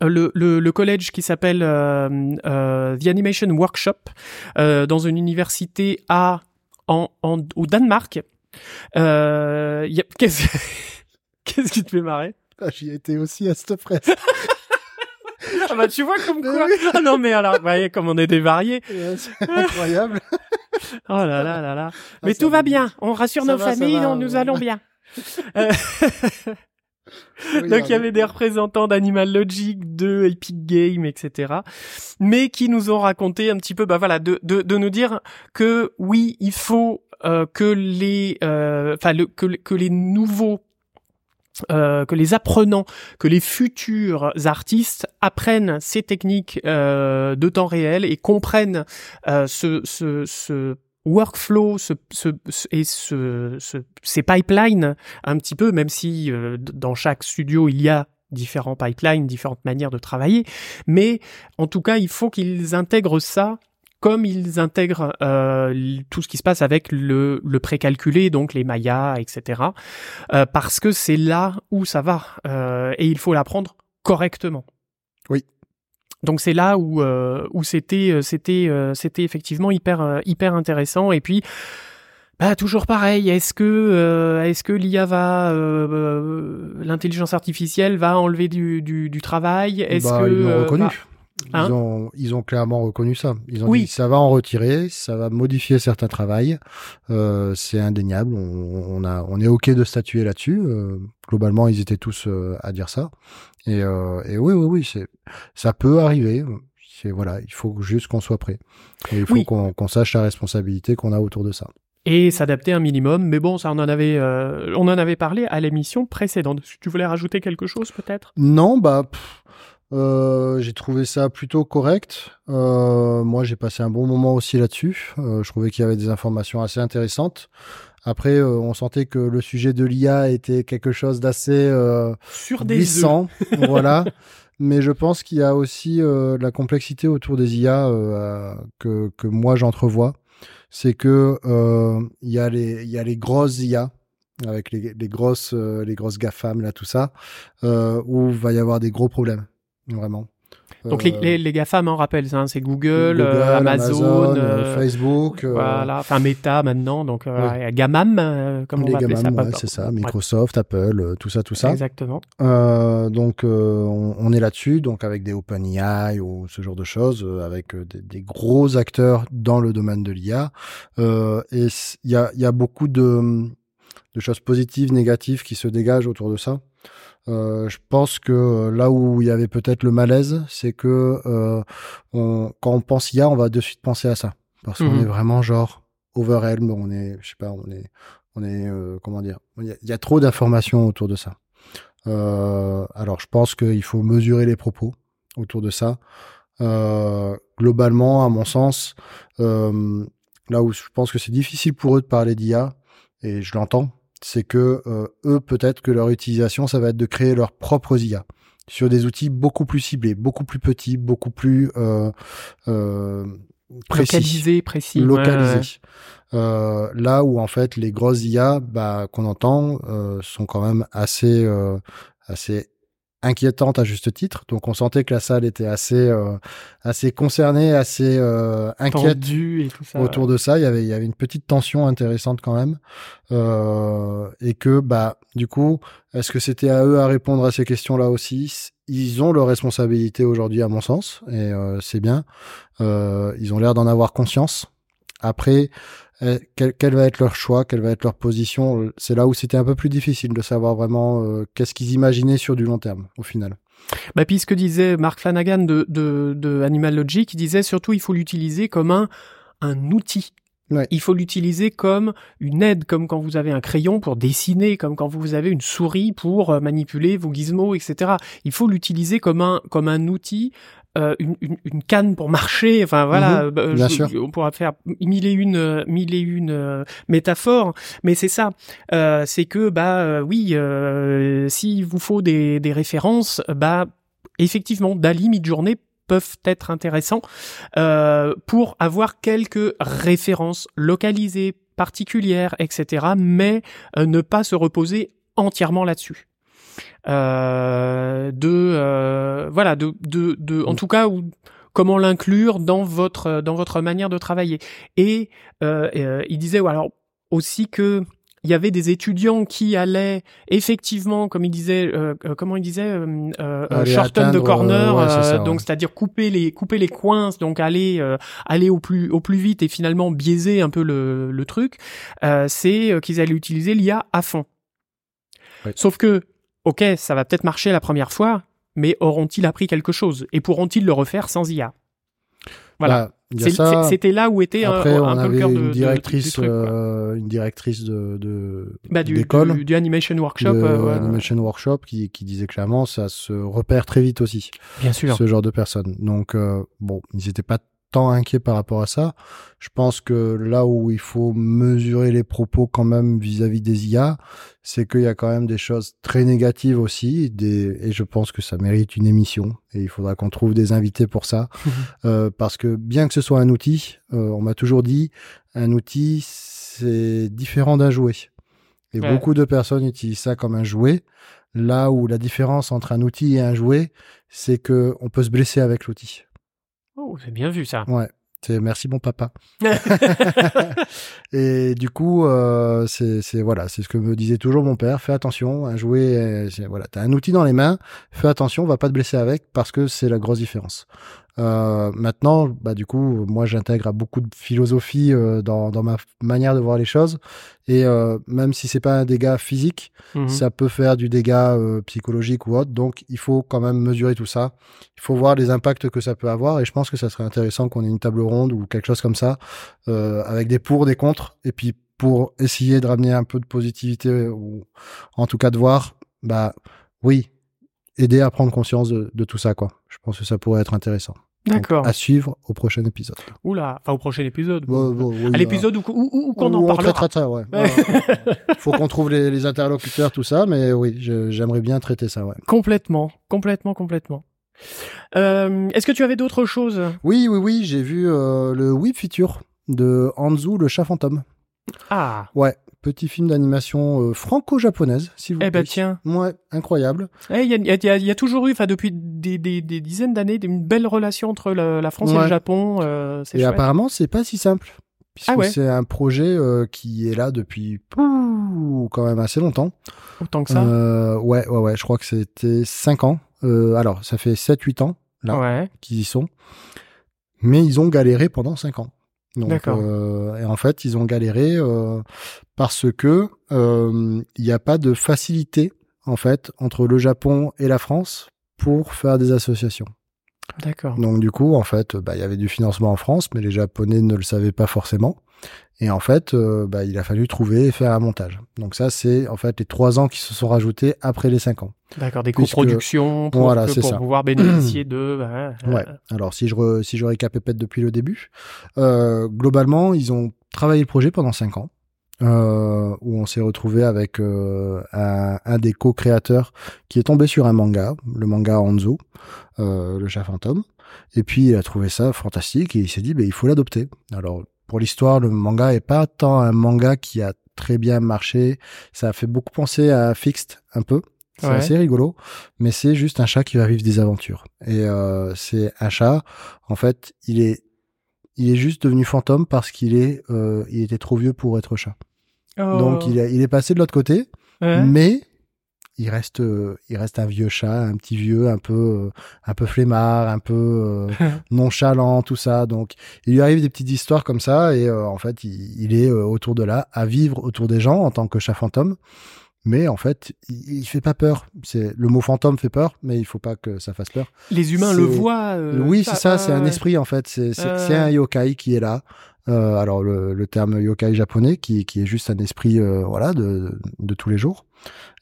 le, le, le collège qui s'appelle euh, euh, The Animation Workshop euh, dans une université à en, en au Danemark. Euh, y a- Qu'est-ce qu'est-ce qui te fait marrer? Ah, J'y étais aussi à cette presse. Ah bah tu vois comme Mais quoi. Ah non mais alors, vous voyez comme on est des variés. C'est incroyable. Oh là là là là. Mais Ah, ça tout va bien. On rassure Ça nos va, familles, va, on- nous ouais. allons bien. Euh, Donc il y avait des représentants d'Animal Logic, de Epic Games, etc. Mais qui nous ont raconté un petit peu, bah voilà, de, de, de nous dire que oui, il faut euh, que les, euh, enfin le, que, que les nouveaux euh, que les apprenants, que les futurs artistes apprennent ces techniques euh, de temps réel et comprennent euh, ce, ce, ce workflow ce, ce, et ce, ce, ces pipelines un petit peu, même si euh, dans chaque studio il y a différents pipelines, différentes manières de travailler, mais en tout cas il faut qu'ils intègrent ça comme ils intègrent euh, tout ce qui se passe avec le, le précalculé, donc les mayas, etc. Euh, parce que c'est là où ça va euh, et il faut l'apprendre correctement. Oui. Donc c'est là où euh, où c'était euh, c'était euh, c'était effectivement hyper hyper intéressant et puis bah toujours pareil. Est-ce que euh, est-ce que l'IA va euh, l'intelligence artificielle va enlever du du, du travail? Est-ce bah, que ils l'ont reconnu. va- Hein? Ils, ont, ils ont clairement reconnu ça. Ils ont Oui. dit ça va en retirer, ça va modifier certains travails. Euh, c'est indéniable. On, on, a, on est OK de statuer là-dessus. Euh, globalement, ils étaient tous à dire ça. Et, euh, et oui, oui, oui, c'est, ça peut arriver. C'est, voilà, il faut juste qu'on soit prêt. Et il faut Oui. qu'on, qu'on sache la responsabilité qu'on a autour de ça. et s'adapter un minimum. Mais bon, ça on en avait euh, on en avait parlé à l'émission précédente. Tu voulais rajouter quelque chose peut-être? Non, bah, pff, euh, j'ai trouvé ça plutôt correct. Euh, moi, j'ai passé un bon moment aussi là-dessus. Je trouvais qu'il y avait des informations assez intéressantes. Après, euh, on sentait que le sujet de l'IA était quelque chose d'assez euh, glissant, voilà. Mais je pense qu'il y a aussi euh, la complexité autour des IA euh, que, que moi j'entrevois. C'est que il y a les il y a les grosses IA avec les, les grosses les grosses GAFAM là tout ça où va y avoir des gros problèmes vraiment. Donc les, les, les GAFAM, on rappelle hein, c'est Google, Google, euh, Amazon, euh, euh, Facebook, euh, voilà, enfin Meta maintenant, donc euh, Ouais. Gamam, euh, comme on les gamins, ça. ouais, c'est ça, ouais, Microsoft, Apple, euh, tout ça, tout ça. Exactement. Euh, donc euh, on, on est là-dessus, donc avec des OpenAI ou ce genre de choses, euh, avec des, des gros acteurs dans le domaine de l'IA. Euh, et il y a, il y a beaucoup de, de choses positives, négatives qui se dégagent autour de ça. Euh, je pense que euh, là où il y avait peut-être le malaise, c'est que euh, on, quand on pense IA, on va de suite penser à ça, parce qu'on Mhm. est vraiment genre overwhelmed, on est, je sais pas, on est, on est, euh, comment dire, il y a, il y a trop d'informations autour de ça. Alors, je pense qu'il faut mesurer les propos autour de ça. Globalement, à mon sens, là où je pense que c'est difficile pour eux de parler d'IA, et je l'entends, c'est que euh, eux, peut-être que leur utilisation, ça va être de créer leurs propres IA sur des outils beaucoup plus ciblés, beaucoup plus petits, beaucoup plus euh, euh, précis Localisé, précis. ouais, localisé. ouais. Euh, là où en fait les grosses IA bah, qu'on entend euh, sont quand même assez euh, assez inquiétantes à juste titre. Donc on sentait que la salle était assez euh, assez concernée, assez euh, inquiète et tout ça. autour de ça. Il y avait il y avait une petite tension intéressante quand même Euh, et que bah du coup est-ce que c'était à eux à répondre à ces questions-là aussi? Ils ont leur responsabilité aujourd'hui à mon sens et euh, c'est bien. Euh, ils ont l'air d'en avoir conscience. Après, quel, quel va être leur choix, quelle va être leur position? C'est là où c'était un peu plus difficile de savoir vraiment euh, qu'est-ce qu'ils imaginaient sur du long terme au final. Bah, puis ce que disait Mark Flanagan de, de, de Animal Logic, il disait surtout il faut l'utiliser comme un, un outil. Ouais. Il faut l'utiliser comme une aide, comme quand vous avez un crayon pour dessiner, comme quand vous avez une souris pour euh, manipuler vos gizmos, etc. Il faut l'utiliser comme un, comme un outil, euh, une, une, une canne pour marcher. Enfin voilà, Mhm, bah, bien je- sûr. on pourra faire mille et une, euh, mille et une euh, métaphores, mais c'est ça. Euh, c'est que bah oui, euh, s'il vous faut des, des références, bah effectivement, Dali Midjourney peuvent être intéressants euh, pour avoir quelques références localisées, particulières, etc., mais euh, ne pas se reposer entièrement là-dessus. Euh, de euh, voilà de de, de en tout cas ou comment l'inclure dans votre dans votre manière de travailler et euh, euh, il disait ou alors aussi que il y avait des étudiants qui allaient effectivement, comme il disait, euh, euh, comment il disait, euh, euh, shorten the atteindre, corner, euh, ouais, c'est euh, ça, donc ouais. c'est-à-dire couper les couper les coins, donc aller euh, aller au plus au plus vite et finalement biaiser un peu le, le truc. euh, c'est euh, qu'ils allaient utiliser l'IA à fond. Ouais. Sauf que, ok, ça va peut-être marcher la première fois, mais auront-ils appris quelque chose et pourront-ils le refaire sans IA Voilà. Bah, C'était là où était un- Après, un, on peu le avait cœur de, une de- directrice, du truc, quoi. euh, une directrice de, de Bah, du, d'école, du, du animation workshop. euh, ouais, Animation Workshop, qui, qui disait clairement ça se repère très vite aussi, Bien sûr. ce genre de personnes. Donc euh, bon, ils n'étaient pas tant inquiets par rapport à ça. Je pense que là où il faut mesurer les propos quand même vis-à-vis des IA, c'est qu'il y a quand même des choses très négatives aussi, des, et je pense que ça mérite une émission, et il faudra qu'on trouve des invités pour ça, Euh, parce que bien que ce soit un outil, euh, on m'a toujours dit, un outil, c'est différent d'un jouet. Et Ouais. beaucoup de personnes utilisent ça comme un jouet, là où la différence entre un outil et un jouet, c'est que on peut se blesser avec l'outil. Oh, c'est bien vu ça. Ouais. C'est merci mon papa. et du coup, euh, c'est c'est- voilà, c'est ce que me disait toujours mon père. Fais attention, un jouet, euh, voilà, t'as un outil dans les mains. Fais attention, on va pas te blesser avec parce que c'est la grosse différence. Euh, maintenant, bah du coup, moi j'intègre beaucoup de philosophie euh, dans dans ma manière de voir les choses. Et euh, même si c'est pas un dégât physique, Mhm. ça peut faire du dégât psychologique ou autre. Donc, il faut quand même mesurer tout ça. Il faut voir les impacts que ça peut avoir. Et je pense que ça serait intéressant qu'on ait une table ronde ou quelque chose comme ça, avec des pour, des contre. Et puis, pour essayer de ramener un peu de positivité ou en tout cas de voir, bah oui, aider à prendre conscience de, de tout ça, quoi. Je pense que ça pourrait être intéressant. D'accord. À suivre au prochain épisode. Oula, enfin au prochain épisode. Bon, bon, oui, à l'épisode où, où, où- où qu'on en on parlera. traitera ça, ouais. Faut qu'on trouve les, les interlocuteurs, tout ça, mais oui, j'aimerais bien traiter ça, ouais. Complètement, complètement, complètement. Euh, Est-ce que tu avais d'autres choses? Oui, oui, oui, j'ai vu euh, le Whip Feature de Hanzu, le chat fantôme. Ah, Ouais, petit film d'animation euh, franco-japonaise, s'il vous eh ben tiens. Ouais, incroyable. Eh, Il y, a, il y y a toujours eu, enfin depuis des, des, des dizaines d'années, une belle relation entre la France et le Japon. euh, Et chouette. apparemment, c'est pas si simple. Puisque Ah ouais. c'est un projet euh, qui est là depuis pouh, quand même assez longtemps. Autant que ça. Ouais, ouais, ouais, je crois que c'était 5 ans. Alors, ça fait 7-8 ans là ouais. qu'ils y sont. Mais ils ont galéré pendant 5 ans. D'accord. euh, et en fait, ils ont galéré euh, parce que euh, il n'y a pas de facilité en fait entre le Japon et la France pour faire des associations. D'accord. Donc du coup, en fait, bah, il y avait du financement en France, mais les Japonais ne le savaient pas forcément. Et en fait, euh, bah, il a fallu trouver et faire un montage. Donc ça, c'est en fait les trois ans qui se sont rajoutés après les cinq ans. D'accord, des coproductions pour, Voilà, que- pour ça. pouvoir bénéficier de. bah, euh, Ouais. Alors si je re- si je récapépète depuis le début, euh, globalement, ils ont travaillé le projet pendant cinq ans. Euh, où on s'est retrouvé avec euh, un, un des co-créateurs qui est tombé sur un manga, le manga Hanzo, euh, le chat fantôme. Et puis il a trouvé ça fantastique et il s'est dit, ben il faut l'adopter. Alors pour l'histoire, le manga est pas tant un manga qui a très bien marché. Ça a fait beaucoup penser à Fixed un peu. C'est Ouais. assez rigolo, mais c'est juste un chat qui va vivre des aventures. Et euh, c'est un chat. En fait, il est, il est juste devenu fantôme parce qu'il est, euh, il était trop vieux pour être chat. Oh. Donc il, a- il est passé de l'autre côté, Ouais. mais il reste, euh, il reste un vieux chat, un petit vieux, un peu, euh, un peu flemmard, un peu euh, nonchalant, tout ça. Donc il lui arrive des petites histoires comme ça, et euh, en fait il, il est euh, autour de là, à vivre autour des gens en tant que chat fantôme. Mais en fait, il, il fait pas peur. C'est le mot fantôme fait peur, mais il faut pas que ça fasse peur. Les humains le voient. oui, c'est ça, c'est un esprit en fait. C'est c'est- Ouais. c'est un yokai qui est là. Euh, alors le, le terme yokai japonais qui, qui est juste un esprit euh, voilà de, de tous les jours.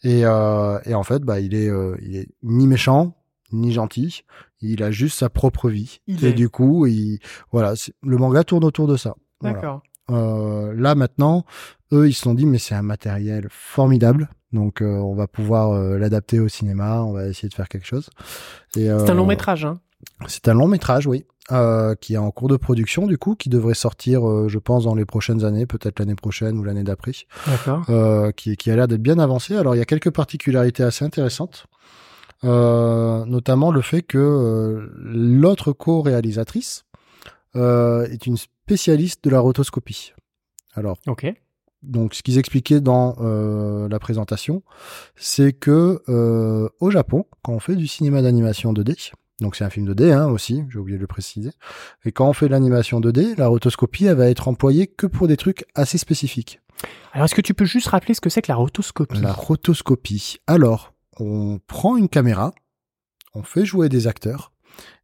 Et, euh, et en fait, bah il est il est ni méchant ni gentil. Il a juste sa propre vie. Il et est. du coup, il voilà, le manga tourne autour de ça. D'accord. Là maintenant, eux ils se sont dit mais c'est un matériel formidable. Donc on va pouvoir l'adapter au cinéma, on va essayer de faire quelque chose. C'est un long métrage, hein. c'est un long métrage, oui, euh, qui est en cours de production du coup, qui devrait sortir, euh, je pense, dans les prochaines années, peut-être l'année prochaine ou l'année d'après, D'accord. euh, qui, qui a l'air d'être bien avancé. Alors il y a quelques particularités assez intéressantes, euh, notamment le fait que euh, l'autre co-réalisatrice euh, est une spécialiste de la rotoscopie. Alors Ok. donc, ce qu'ils expliquaient dans euh, la présentation, c'est que euh, au Japon, quand on fait du cinéma d'animation 2D, donc c'est un film 2D hein, aussi, j'ai oublié de le préciser, et quand on fait de l'animation 2D, la rotoscopie, elle va être employée que pour des trucs assez spécifiques. Alors, est-ce que tu peux juste rappeler ce que c'est que la rotoscopie? La rotoscopie. Alors, on prend une caméra, on fait jouer des acteurs,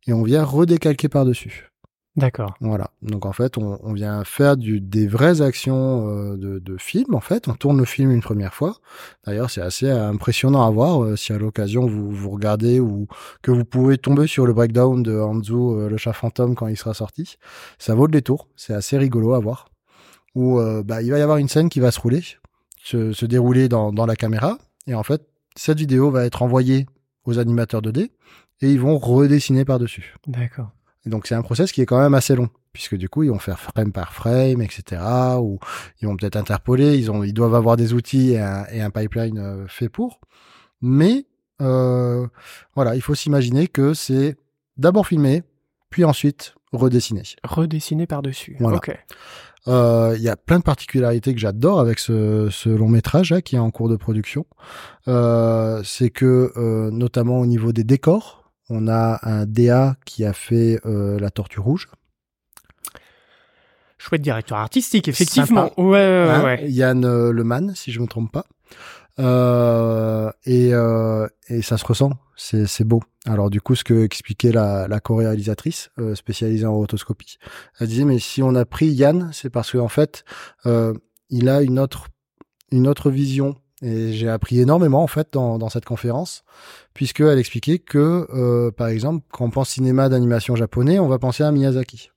et on vient redécalquer par-dessus. D'accord. Voilà. Donc en fait, on, on vient faire du, des vraies actions euh, de, de film. En fait, on tourne le film une première fois. D'ailleurs, c'est assez impressionnant à voir. euh, si à l'occasion vous vous regardez ou que vous pouvez tomber sur le breakdown de Hanzo, euh, le chat fantôme, quand il sera sorti, ça vaut le détour. C'est assez rigolo à voir. Où bah, il va y avoir une scène qui va se rouler, se, se dérouler dans, dans la caméra, et en fait, cette vidéo va être envoyée aux animateurs 2D et ils vont redessiner par dessus. D'accord. Et donc c'est un process qui est quand même assez long, puisque du coup ils vont faire frame par frame, etc. Ou ils vont peut-être interpoler, ils, ont, ils doivent avoir des outils et un, et un pipeline euh, fait pour. Mais euh, voilà, il faut s'imaginer que c'est d'abord filmé, puis ensuite redessiné. Redessiné par-dessus. Voilà. Ok. Euh, Il y a plein de particularités que j'adore avec ce, ce long métrage là, qui est en cours de production. Euh, c'est que euh, notamment au niveau des décors, on a un DA qui a fait euh, la Tortue Rouge. Chouette directeur artistique, effectivement. Sympa. Ouais, ouais, Hein, ouais. Yann euh, Leman, si je me trompe pas. Euh, et, euh, et ça se ressent, c'est c'est beau. Alors du coup, ce que expliquait la, la co-réalisatrice euh, spécialisée en rotoscopie, elle disait mais si on a pris Yann, c'est parce qu'en fait, euh, il a une autre une autre vision. Et j'ai appris énormément en fait dans, dans cette conférence, puisqu'elle expliquait que, euh, par exemple, quand on pense cinéma d'animation japonais, on va penser à Miyazaki.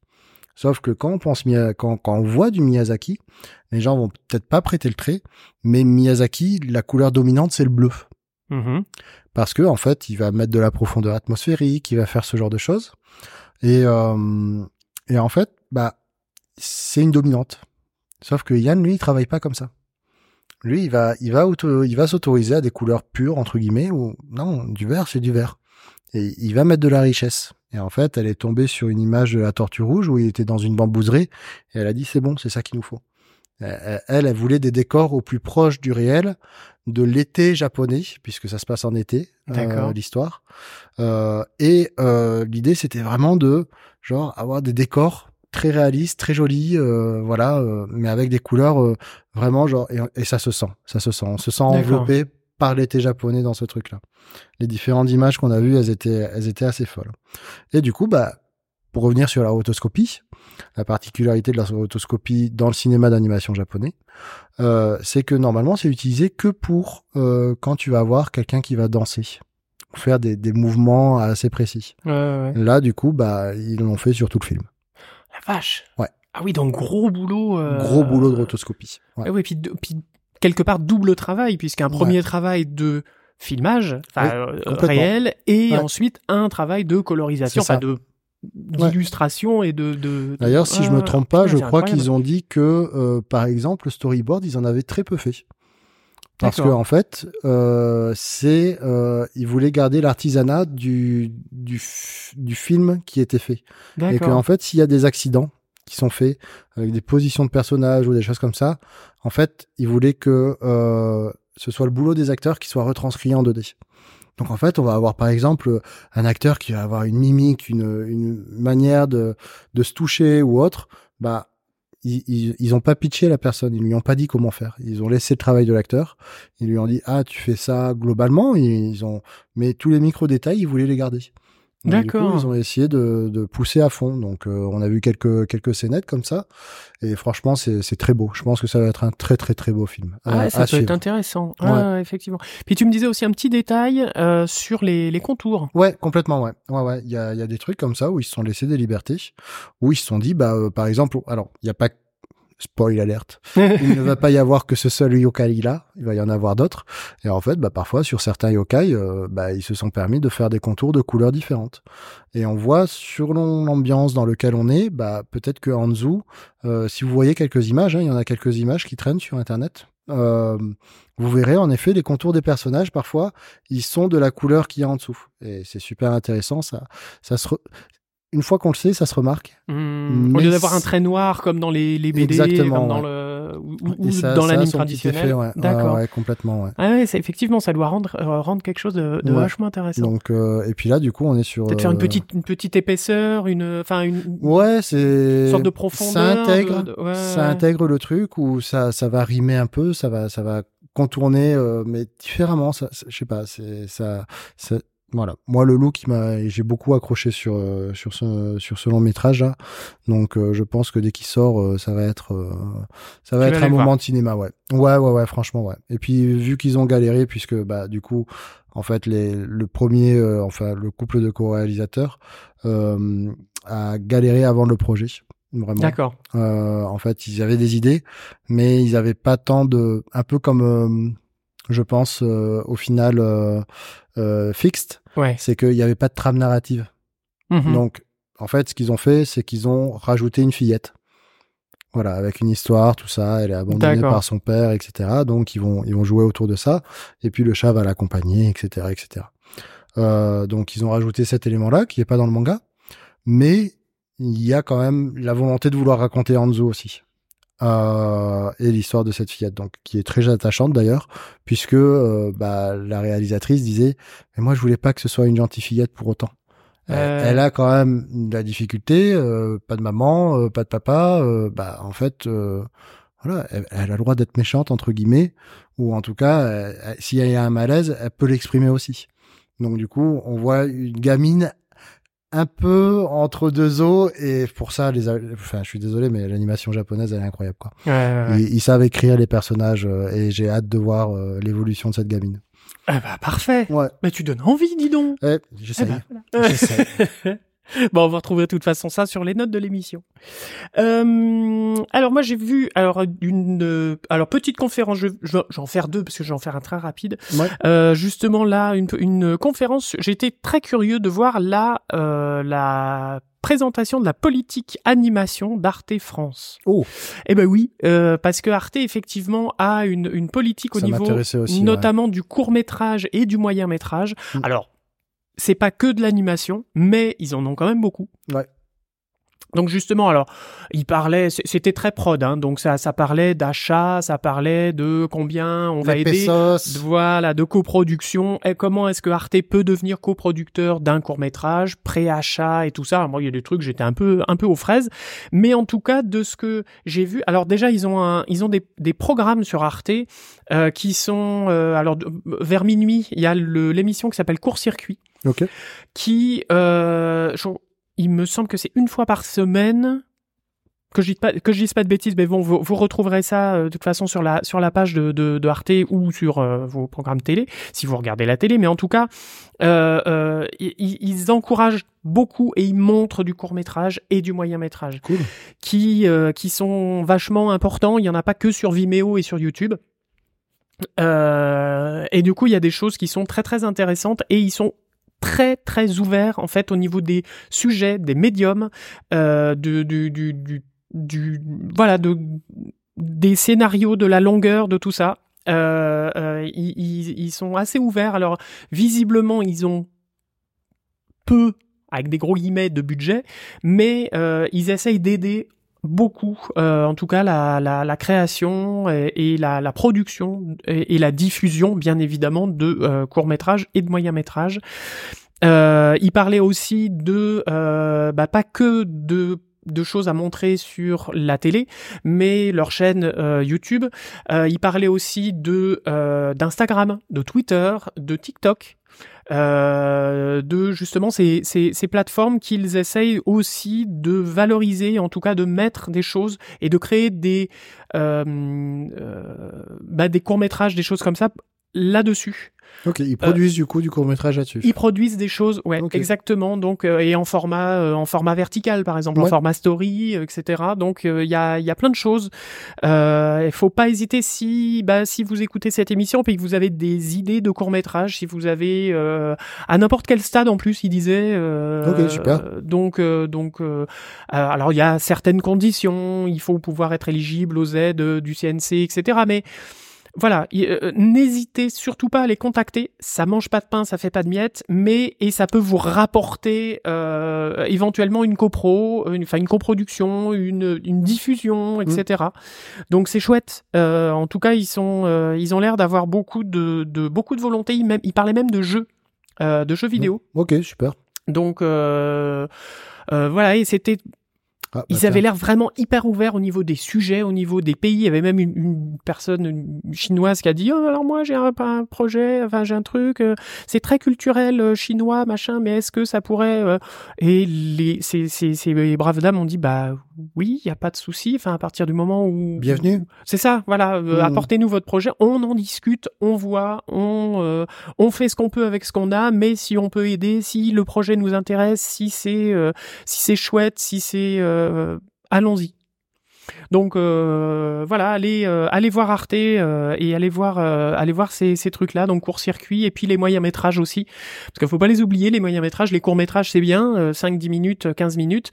Sauf que quand on pense quand, quand on voit du Miyazaki, les gens vont peut-être pas prêter le trait, mais Miyazaki, la couleur dominante, c'est le bleu. Mhm. Parce que, en fait, il va mettre de la profondeur atmosphérique, il va faire ce genre de choses. Et, euh, et en fait, bah, c'est une dominante. Sauf que Yann, lui, il travaille pas comme ça. Lui, il va, il va, auto- il va s'autoriser à des couleurs pures, entre guillemets, ou non, du vert, c'est du vert. Et il va mettre de la richesse. Et en fait, elle est tombée sur une image de la tortue rouge où il était dans une bambouserie, et elle a dit, c'est bon, c'est ça qu'il nous faut. Elle, elle, elle voulait des décors au plus proche du réel, de l'été japonais, puisque ça se passe en été, euh, l'histoire. Euh, et euh, l'idée, c'était vraiment de genre avoir des décors très réalistes, très jolis, euh, voilà, euh, mais avec des couleurs euh, vraiment genre et, et ça se sent, ça se sent, on se sent enveloppé par l'été japonais dans ce truc-là. Les différentes images qu'on a vues, elles étaient, elles étaient assez folles. Et du coup, bah, pour revenir sur la rotoscopie, la particularité de la rotoscopie dans le cinéma d'animation japonais, euh, c'est que normalement c'est utilisé que pour euh, quand tu vas avoir quelqu'un qui va danser, ou faire des, des mouvements assez précis. Ouais, ouais. Là, du coup, bah, ils l'ont fait sur tout le film. Vache. Ouais. Ah oui, donc gros boulot. euh, Gros boulot de rotoscopie. Ouais. Ah oui, puis, puis quelque part double travail, puisqu'un Ouais. premier travail de filmage, Oui, euh, réel, et Ouais. ensuite un travail de colorisation, enfin de d'illustration et de. de D'ailleurs, si je me Ah, trompe pas, je crois qu'ils ont dit que, euh, par exemple, le storyboard, ils en avaient très peu fait. Parce que en fait, euh, c'est, euh, ils voulaient garder l'artisanat du, du du film qui était fait. Et que en fait, s'il y a des accidents qui sont faits avec des positions de personnages ou des choses comme ça, en fait, ils voulaient que euh, ce soit le boulot des acteurs qui soit retranscrit en 2D. Donc en fait, on va avoir par exemple un acteur qui va avoir une mimique, une, une manière de, de se toucher ou autre. Bah, ils, ils, ont pas pitché la personne, ils lui ont pas dit comment faire. Ils ont laissé le travail de l'acteur. Ils lui ont dit ah tu fais ça globalement. Ils ont mais tous les micro détails ils voulaient les garder. Donc, du coup, D'accord. ils ont essayé de, de pousser à fond. Donc, euh, on a vu quelques quelques scénettes comme ça, et franchement, c'est très beau. Je pense que ça va être un très très très beau film. Ah, euh, ouais, ça à peut suivre. être intéressant. Ouais. Ah, ouais, effectivement. Puis tu me disais aussi un petit détail euh, sur les, les contours. Ouais, complètement, ouais. Ouais, ouais. Il y a, il y a des trucs comme ça où ils se sont laissés des libertés, où ils se sont dit, bah, euh, par exemple, alors, il n'y a pas, spoil alerte, il ne va pas y avoir que ce seul yokai là, il va y en avoir d'autres. Et en fait, bah, parfois, sur certains yokai, euh, bah, ils se sont permis de faire des contours de couleurs différentes. Et on voit, sur l'ambiance dans laquelle on est, bah, peut-être que Hanzu, euh, si vous voyez quelques images, hein, il y en a quelques images qui traînent sur Internet, euh, vous verrez en effet les contours des personnages, parfois, ils sont de la couleur qu'il y a en dessous. Et c'est super intéressant, ça, ça se re- une fois qu'on le sait, ça se remarque. Hmm, au lieu d'avoir un trait noir comme dans les, les BD, Exactement, comme dans ouais. le ou, ou- ça- dans l'anime traditionnel. ouais. D'accord. Ouais, complètement. Ah ouais, effectivement, ça doit rendre euh, rendre quelque chose de, de vachement intéressant. Donc, euh, et puis là, du coup, on est sur. Peut-être faire une euh, petite une petite épaisseur, une enfin une Ouais, c'est. sorte de profondeur. Ça intègre, de- ça intègre le truc où ça, ça va rimer un peu, ça va, ça va contourner, euh, mais différemment. Ça- je sais pas, c'est ça, ça- Voilà. Moi, le look, m'a, j'ai beaucoup accroché sur euh, sur ce sur ce long métrage là. Donc, euh, je pense que dès qu'il sort, euh, ça va être euh, ça va Tu être un moment de cinéma, ouais. Ouais, ouais, ouais, franchement, ouais. Et puis, vu qu'ils ont galéré, puisque bah du coup, en fait, les le premier, euh, enfin le couple de co-réalisateurs euh, a galéré avant le projet. Vraiment. D'accord. Euh, en fait, ils avaient des idées, mais ils avaient pas tant de, un peu comme, euh, je pense, euh, au final, euh, fixed, Ouais. c'est qu'il n'y avait pas de trame narrative. Mhm. Donc, en fait, ce qu'ils ont fait, c'est qu'ils ont rajouté une fillette. Voilà, avec une histoire, tout ça, elle est abandonnée par son père, etc. Donc, ils vont, ils vont jouer autour de ça. Et puis, le chat va l'accompagner, etc., etc. Euh, donc, ils ont rajouté cet élément-là, qui est pas dans le manga. Mais, il y a quand même la volonté de vouloir raconter Hanzo aussi. Euh, et l'histoire de cette fillette, donc, qui est très attachante d'ailleurs, puisque, euh, bah, la réalisatrice disait, mais moi, je voulais pas que ce soit une gentille fillette pour autant. Elle- Euh. Elle a quand même de la difficulté, euh, pas de maman, pas de papa. bah en fait, voilà, elle, elle a le droit d'être méchante entre guillemets, ou en tout cas, elle- s'il y a un malaise, elle peut l'exprimer aussi. Donc du coup, on voit une gamine un peu entre deux eaux, et pour ça, les, enfin, je suis désolé, mais l'animation japonaise, elle est incroyable quoi. Ouais, ouais, ouais. Ils, ils savent écrire les personnages, euh, et j'ai hâte de voir euh, l'évolution de cette gamine. Ah bah parfait. Ouais, Mais tu donnes envie, dis donc. eh, Eh ben, voilà. Bon, on va retrouver de toute façon ça sur les notes de l'émission. Euh, alors moi j'ai vu alors une euh, alors petite conférence. Je, je, je vais en faire deux parce que je vais en faire un très rapide. Ouais. Euh, justement là une, une conférence. J'étais très curieux de voir la euh, la présentation de la politique animation d'Arte France. Oh, Eh ben oui, euh, parce que Arte effectivement a une, une politique au ça niveau ouais. notamment du court métrage et du moyen métrage. Mm. Alors, c'est pas que de l'animation, mais ils en ont quand même beaucoup. Donc justement, alors, il parlait, c'était très prod, hein, donc ça, ça parlait d'achat, ça parlait de combien on va aider, pesos. voilà, de coproduction, et comment est-ce que Arte peut devenir coproducteur d'un court métrage, pré-achat et tout ça? Alors, moi, il y a des trucs, j'étais un peu, un peu aux fraises, mais en tout cas, de ce que j'ai vu, alors déjà, ils ont un, ils ont des, des programmes sur Arte euh, qui sont, euh, alors vers minuit, il y a le- l'émission qui s'appelle Court Circuit, Ok. qui, euh, il me semble que c'est une fois par semaine. Que je dise pas, que je dise pas de bêtises, mais bon, vous, vous retrouverez ça euh, de toute façon sur la sur la page de, de, de Arte ou sur euh, vos programmes télé, si vous regardez la télé. Mais en tout cas, euh, euh, ils, ils encouragent beaucoup et ils montrent du court métrage et du moyen métrage Cool. qui euh, qui sont vachement importants. Il y en a pas que sur Vimeo et sur YouTube. Euh, et du coup, il y a des choses qui sont très très intéressantes et ils sont très très ouverts en fait au niveau des sujets, des médiums, euh, du, du, voilà de des scénarios, de la longueur, de tout ça. Euh, euh, ils sont assez ouverts. Alors visiblement, ils ont peu avec des gros guillemets de budget, mais euh, ils essayent d'aider beaucoup, euh, en tout cas la, la, création et, la, la production et, la diffusion, bien évidemment, de euh, courts métrages et de moyens métrages. Euh, il parlait aussi de, bah, pas que de de choses à montrer sur la télé, mais leur chaîne YouTube. Il parlait aussi de d'Instagram, de Twitter, de TikTok, euh, de justement ces, ces, ces plateformes qu'ils essayent aussi de valoriser, en tout cas de mettre des choses et de créer des euh, euh, bah, des courts métrages, des choses comme ça là-dessus. Ok, ils produisent du coup du court métrage là-dessus. Ils produisent des choses, ouais, exactement. Donc euh, et en format, euh, en format vertical, par exemple, en format story, euh, etc. Donc euh, il y a, il y a plein de choses. Euh, Il faut pas hésiter si, bah, si vous écoutez cette émission puis que vous avez des idées de court métrage, si vous avez euh, à n'importe quel stade en plus, il disait. euh, Ok, super. donc euh, donc alors il y a certaines conditions. Il faut pouvoir être éligible aux aides du CNC, etc. Mais voilà, y- euh, n'hésitez surtout pas à les contacter. Ça mange pas de pain, ça fait pas de miettes, mais et ça peut vous rapporter euh, éventuellement une copro, une, enfin une coproduction, une, une diffusion, etc. Donc c'est chouette. Euh, en tout cas, ils sont, euh, ils ont l'air d'avoir beaucoup de, de beaucoup de volonté. Ils, même, ils parlaient même de jeux, euh, de jeux vidéo. Ok, super. Donc euh, euh, voilà, et c'était Ah, Ils avaient l'air vraiment hyper ouverts au niveau des sujets, au niveau des pays. Il y avait même une, une personne une chinoise qui a dit oh, alors moi j'ai un, un projet, enfin j'ai un truc, euh, c'est très culturel euh, chinois machin, mais est-ce que ça pourrait euh, Et les ces, ces, ces braves dames ont dit bah oui, il y a pas de souci. Enfin à partir du moment où Bienvenue. c'est ça, voilà. Mhm. Apportez-nous votre projet, on en discute, on voit, on on fait ce qu'on peut avec ce qu'on a, mais si on peut aider, si le projet nous intéresse, si c'est si c'est chouette, si c'est euh, allons-y. Donc euh, voilà, allez euh, allez voir Arte euh, et allez voir euh, allez voir ces, ces trucs là, donc court-circuit et puis les moyens métrages aussi, parce qu'il faut pas les oublier les moyens métrages, les courts métrages c'est bien, euh, 5 10 minutes, 15 minutes,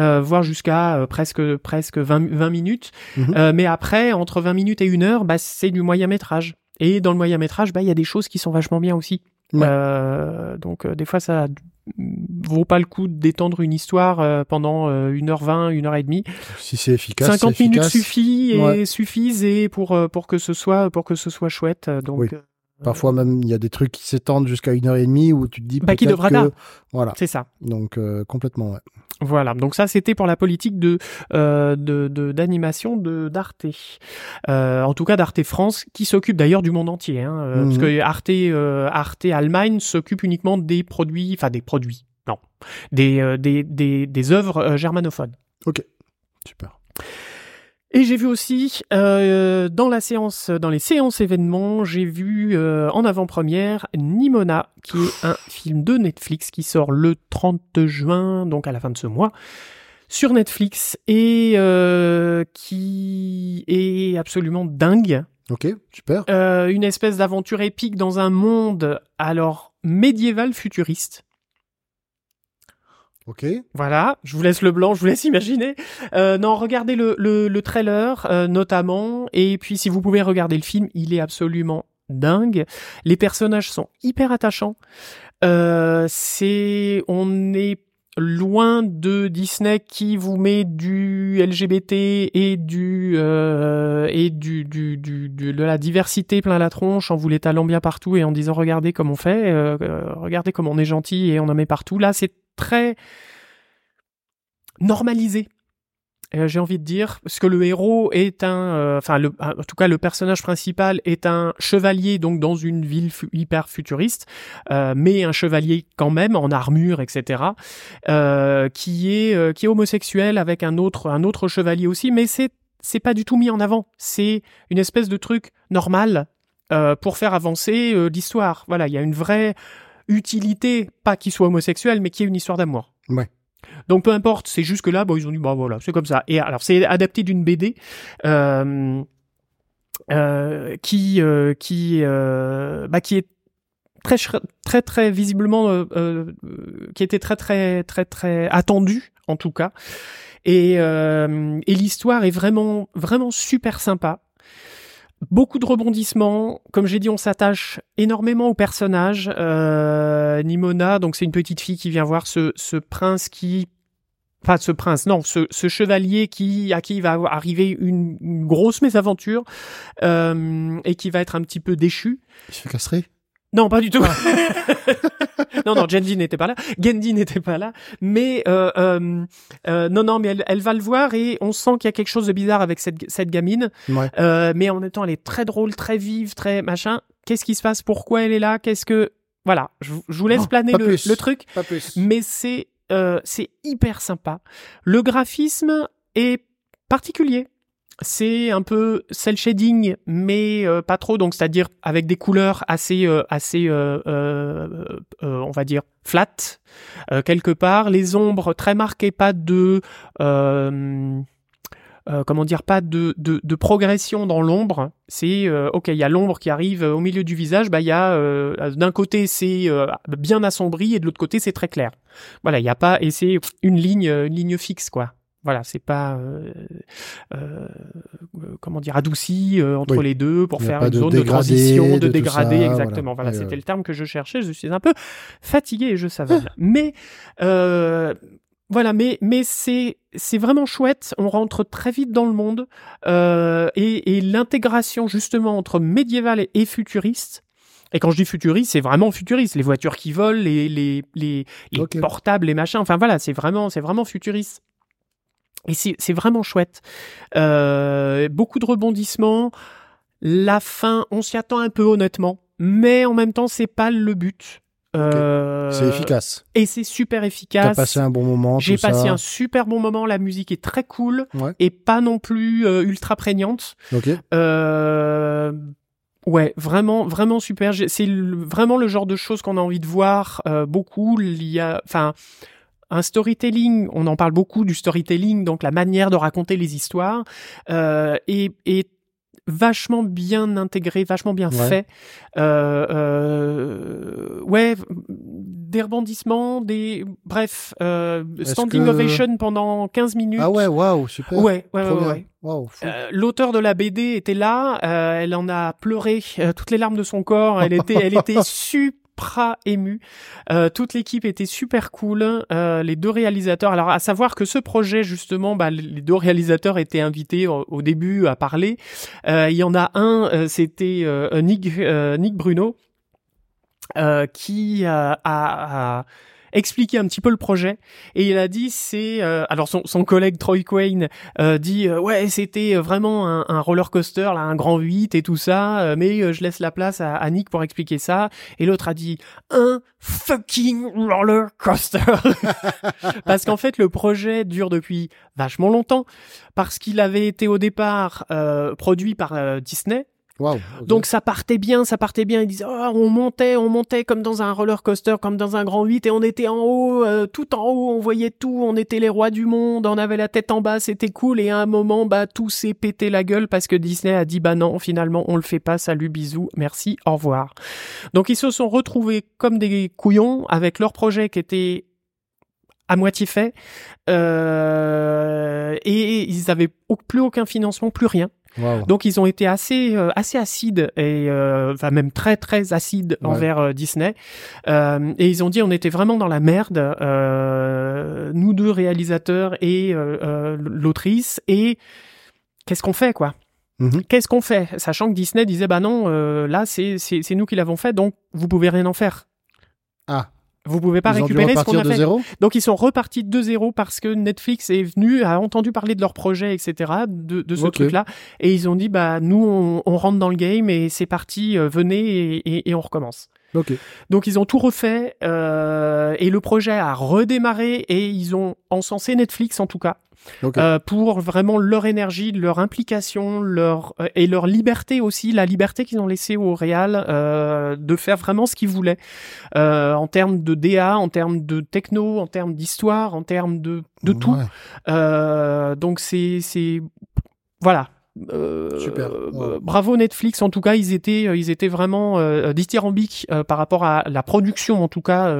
euh, voire jusqu'à euh, presque presque 20 20 minutes. Mhm. Euh, mais après, entre 20 minutes et une heure, bah, c'est du moyen métrage. Et dans le moyen métrage, bah, il y a des choses qui sont vachement bien aussi. Ouais. Euh, donc euh, des fois, ça vaut pas le coup d'étendre une histoire euh, pendant euh, 1h20, 1h30. Si c'est efficace. 50 c'est minutes efficace. suffit et Ouais. suffisent et pour euh, pour que ce soit pour que ce soit chouette. Donc Oui. Parfois même, il y a des trucs qui s'étendent jusqu'à une heure et demie où tu te dis Bah, qui devra que... là. Voilà. c'est ça. Donc euh, complètement, ouais. Voilà, donc ça c'était pour la politique de euh, d'animation de d'Arte, Euh, en tout cas d'Arte France, qui s'occupe d'ailleurs du monde entier, hein, euh, Mhm. parce que Arte Arte Allemagne s'occupe uniquement des produits, enfin des produits, non, des des des des œuvres germanophones. Super. Et j'ai vu aussi euh, dans la séance, dans les séances événements, j'ai vu euh, en avant-première Nimona, qui est un film de Netflix qui sort le 30 juin, donc à la fin de ce mois, sur Netflix et euh, qui est absolument dingue. Ok, super. Euh, une espèce d'aventure épique dans un monde alors médiéval futuriste. Voilà, je vous laisse le blanc, je vous laisse imaginer. Euh, non, regardez le, le, le trailer euh, notamment, et puis si vous pouvez regarder le film, il est absolument dingue. Les personnages sont hyper attachants. Euh, c'est, on est loin de Disney qui vous met du LGBT et du euh, et du, du, du, de la diversité plein la tronche en vous l'étalant bien partout et en disant regardez comme on fait, euh, euh, regardez comme on est gentil et on en met partout. Là, c'est très normalisé. Euh, J'ai envie de dire, parce que le héros est un, euh, enfin, le, en tout cas, le personnage principal est un chevalier, donc dans une ville hyper futuriste, euh, mais un chevalier quand même en armure, etc., qui est qui est homosexuel avec un autre un autre chevalier aussi, mais c'est c'est pas du tout mis en avant. C'est une espèce de truc normal euh, pour faire avancer l'histoire. Voilà, il y a une vraie utilité, pas qu'il soit homosexuel, mais qu'il y ait une histoire d'amour. Ouais. Donc peu importe, c'est juste que là, bon, ils ont dit, bah voilà, c'est comme ça. Et alors, c'est adapté d'une BD euh, euh, qui euh, qui euh, bah, qui est très très très visiblement euh, euh, qui était très très très très attendu en tout cas. Et et l'histoire est vraiment vraiment super sympa. Beaucoup de rebondissements. Comme j'ai dit, on s'attache énormément au personnage. Euh, Nimona, donc c'est une petite fille qui vient voir ce, ce prince qui... Enfin, ce prince, non, ce, chevalier qui à qui va arriver une, grosse mésaventure euh, et qui va être un petit peu déchu. Il se fait Non, pas du tout. non, non, Genji n'était pas là, Genji n'était pas là, mais euh, euh, euh, non, non, mais elle, elle va le voir et on sent qu'il y a quelque chose de bizarre avec cette, cette gamine. Ouais. Euh, mais en même temps, elle est très drôle, très vive, très machin. Qu'est-ce qui se passe? Pourquoi elle est là? Qu'est-ce que voilà Je, je vous laisse Oh, planer le truc, Pas plus. mais c'est euh, c'est hyper sympa. Le graphisme est particulier. C'est un peu cel shading, mais euh, pas trop. Donc, c'est-à-dire avec des couleurs assez, euh, assez, euh, euh, euh, on va dire flat quelque part. Les ombres très marquées, pas de, comment dire, pas de, de, de progression dans l'ombre. C'est ok, il y a l'ombre qui arrive au milieu du visage. Bah, il y a d'un côté c'est bien assombri et de l'autre côté c'est très clair. Voilà, il y a pas et c'est une ligne, une ligne fixe quoi. Voilà, c'est pas euh, euh, comment dire adouci euh, entre Oui. les deux pour faire une de zone de transition, de, de tout dégradé, ça, exactement. voilà. C'était le terme que je cherchais. Je suis un peu fatigué et je savonne. mais euh, voilà, mais mais c'est c'est vraiment chouette. On rentre très vite dans le monde euh, et, et l'intégration justement entre médiéval et, et futuriste. Et quand je dis futuriste, c'est vraiment futuriste. Les voitures qui volent, les les les, les portables, les machins. Enfin voilà, c'est vraiment c'est vraiment futuriste. Et c'est c'est vraiment chouette. Euh, beaucoup de rebondissements. La fin, on s'y attend un peu honnêtement, mais en même temps, c'est pas le but. Euh, C'est efficace. Et c'est super T'as efficace. passé un bon moment. J'ai passé ça. un super bon moment. La musique est très cool Ouais. et pas non plus euh, ultra prégnante. Ok. Euh, ouais, vraiment, vraiment super. J'ai- C'est vraiment le genre de choses qu'on a envie de voir euh, beaucoup. Il y a, enfin, un storytelling. On en parle beaucoup du storytelling, donc la manière de raconter les histoires, euh, est, est vachement bien intégré, vachement bien Ouais. fait. Euh, euh, ouais, des rebondissements, des bref, euh, standing que- ovation pendant 15 minutes. Ah ouais, waouh, super. Ouais, ouais, Trop ouais. Euh, L'auteur de la BD était là, euh, elle en a pleuré euh, toutes les larmes de son corps, elle était, elle était supra émue. Euh, toute l'équipe était super cool, euh, les deux réalisateurs. Alors à savoir que ce projet justement, bah, les deux réalisateurs étaient invités au, début à parler. Euh, il y en a un, c'était Nick, Bruno, qui a expliqué un petit peu le projet. Et il a dit c'est euh, alors son, son collègue Troy Quayne euh, dit euh, ouais c'était vraiment un, un roller coaster là un grand 8 et tout ça euh, mais euh, je laisse la place à, à Nick pour expliquer ça. Et l'autre a dit un fucking roller coaster. Parce qu'en fait le projet dure depuis vachement longtemps. Parce qu'il avait été au départ produit par Disney Donc ça partait bien, ça partait bien. Ils disaient, oh, on montait, on montait comme dans un roller coaster, comme dans un grand 8, et on était en haut, euh, tout en haut, on voyait tout, on était les rois du monde, on avait la tête en bas, c'était cool. Et à un moment, bah tout s'est pété la gueule parce que Disney a dit, bah non, finalement on le fait pas, salut, bisous, merci, au revoir. Donc ils se sont retrouvés comme des couillons avec leur projet qui était à moitié fait, euh, et ils avaient plus aucun financement, plus rien. Donc ils ont été assez euh, assez acides et euh, enfin même très très acides Ouais. envers euh, Disney et ils ont dit on était vraiment dans la merde nous deux réalisateurs et l'autrice et qu'est-ce qu'on fait quoi? Mhm. Qu'est-ce qu'on fait? Sachant que Disney disait bah non là c'est c'est nous qui l'avons fait donc vous pouvez rien en faire. Ah. Vous pouvez pas Ils récupérer ce qu'on a fait. zéro Donc ils sont repartis de zéro parce que Netflix est venu, a entendu parler de leur projet, etc., de, de ce truc-là, et ils ont dit bah nous on, on rentre dans le game et c'est parti, euh, venez et, et- et on recommence. Donc ils ont tout refait euh, et le projet a redémarré et ils ont encensé Netflix en tout cas Euh, pour vraiment leur énergie, leur implication, leur euh, et leur liberté aussi, la liberté qu'ils ont laissée au Real euh, de faire vraiment ce qu'ils voulaient en termes de DA, en termes de techno, en termes d'histoire, en termes de de tout. Ouais. Donc c'est c'est voilà. Euh, Super. Bravo Netflix. En tout cas, ils étaient ils étaient vraiment euh, dithyrambiques euh, par rapport à la production en tout cas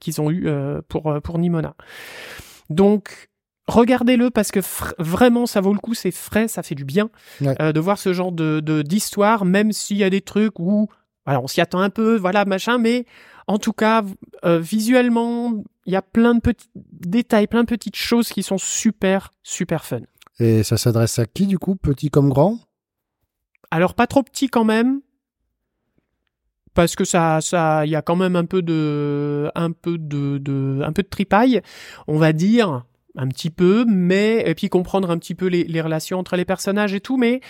qu'ils ont eu pour pour Nimona. Donc regardez-le parce que vraiment ça vaut le coup. C'est frais, ça fait du bien Ouais. euh, de voir ce genre de de- d'histoire, même s'il y a des trucs où voilà on s'y attend un peu, voilà machin, mais en tout cas euh, visuellement il y a plein de petits détails, plein de petites choses qui sont super super fun. Et ça s'adresse à qui, du coup Petit comme grand? Alors pas trop petit quand même, parce que ça, ça, il y a quand même un peu de, un peu de, de, un peu de tripaille, on va dire, un petit peu, mais et puis comprendre un petit peu les, les relations entre les personnages et tout, mais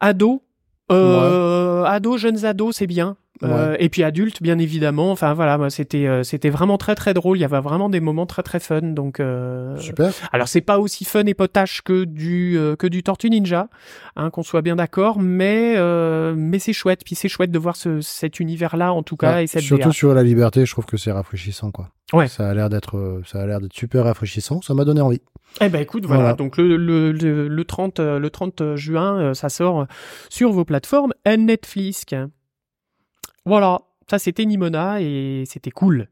ado, euh, ado, jeunes ados, c'est bien. Euh, et puis adultes, bien évidemment. Enfin voilà, moi c'était euh, c'était vraiment très très drôle. Il y avait vraiment des moments très très fun. Donc euh, Super. alors c'est pas aussi fun et potache que du euh, que du Tortue Ninja, hein, qu'on soit bien d'accord, mais euh, mais c'est chouette. Puis c'est chouette de voir ce, cet univers-là en tout cas Ouais, et cette surtout DA. sur la liberté, je trouve que c'est rafraîchissant, quoi. Ouais. Ça a l'air d'être, ça a l'air d'être super rafraîchissant. Ça m'a donné envie. Eh ben écoute, voilà. Voilà. Donc le le, le le 30 euh, le 30 juin, ça sort sur vos plateformes et Netflix. Voilà, ça c'était Nimona et c'était cool.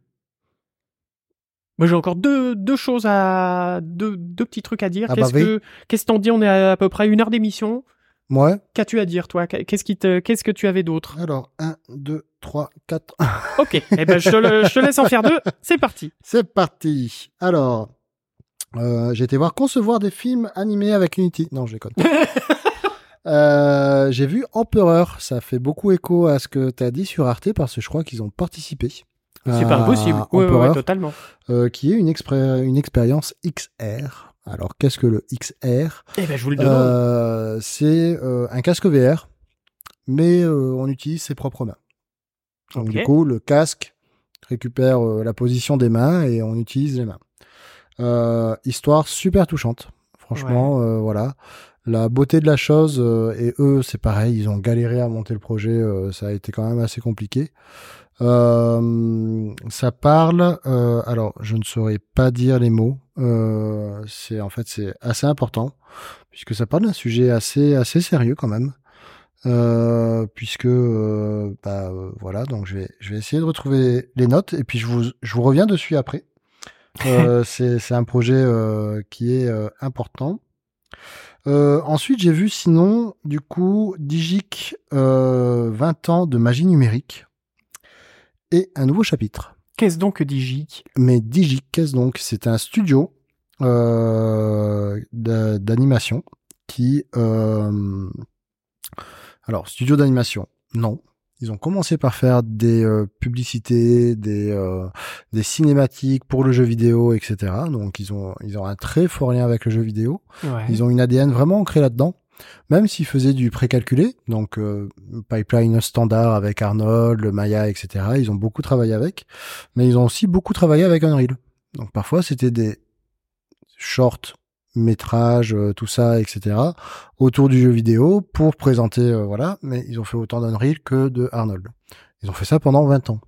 Moi j'ai encore deux, deux choses à deux, deux petits trucs à dire. Ah bah Qu'est-ce oui. que qu'est-ce que t'en dis? On est à, à peu près une heure d'émission. Ouais. Qu'as-tu à dire, toi? Qu'est-ce qui te, qu'est-ce que tu avais d'autre? Alors, 1, 2, 3, 4. Ok, eh ben je te, le- je te laisse en faire deux. C'est parti. C'est parti. Alors, euh, j'ai été voir concevoir des films animés avec Unity. Non, je déconne. Euh, j'ai vu Empereur. Ça fait beaucoup écho à ce que tu as dit sur Arte parce que je crois qu'ils ont participé. C'est pas impossible. Ouais, ouais, ouais, Empereur, totalement. euh, qui est une, expérience XR Alors, qu'est-ce que le XR Eh ben, je vous le demande. Euh, C'est un casque VR, mais on utilise ses propres mains. Donc, du coup, le casque récupère la position des mains et on utilise les mains. Histoire super touchante. Franchement, euh, voilà. La beauté de la chose, euh, et eux, c'est pareil, ils ont galéré à monter le projet, euh, ça a été quand même assez compliqué. Euh, ça parle, euh, alors je ne saurais pas dire les mots, euh, c'est en fait c'est assez important puisque ça parle d'un sujet assez assez sérieux quand même, euh, puisque euh, bah voilà donc je vais je vais essayer de retrouver les notes et puis je vous je vous reviens dessus après. Euh, c'est c'est un projet euh, qui est euh, important. Euh, ensuite, j'ai vu sinon, du coup, Digic euh, 20 ans de magie numérique et un nouveau chapitre. Qu'est-ce donc que Digic? Mais Digic, qu'est-ce donc? C'est un studio euh, d'a- d'animation qui... euh, alors, studio d'animation, non. Ils ont commencé par faire des euh, publicités, des, euh, des cinématiques pour le jeu vidéo, etc. Donc, ils ont, ils ont un très fort lien avec le jeu vidéo. Ouais. Ils ont une ADN vraiment ancrée là-dedans. Même s'ils faisaient du précalculé, donc euh, pipeline standard avec Arnold, le Maya, etc. Ils ont beaucoup travaillé avec, mais ils ont aussi beaucoup travaillé avec Unreal. Donc parfois c'était des short métrages, euh, tout ça, etc. autour du jeu vidéo pour présenter, euh, voilà. Mais ils ont fait autant d'Unreal que de Arnold. Ils ont fait ça pendant 20 ans.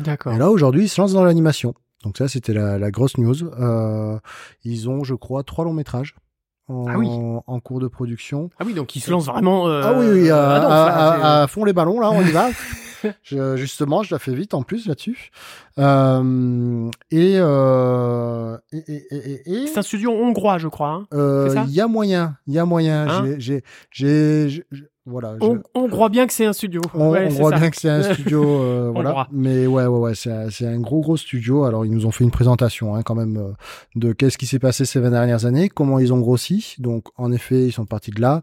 D'accord. Et là, aujourd'hui, ils se lancent dans l'animation. Donc ça, c'était la, la grosse news. Euh, ils ont, je crois, trois longs métrages en, Ah oui. en cours de production. Ah oui, donc il se lance vraiment. euh, ah oui, oui, à, ah non, à- enfin, à- à fond les ballons, là, on y va. Je- justement, je la fais vite en plus là-dessus. Euh, et, euh, et, et, et, et- c'est un studio hongrois, je crois. hein. euh, il y a moyen, il y a moyen. Hein J'ai- Voilà. je- On, on croit bien que c'est un studio. on, Ouais, on ça. bien que c'est un studio, euh, voilà. croit. Mais ouais, ouais, ouais, c'est un, c'est un gros, gros studio. Alors, ils nous ont fait une présentation, hein, quand même, euh, de qu'est-ce qui s'est passé ces 20 dernières années, comment ils ont grossi. Donc, en effet, ils sont partis de là.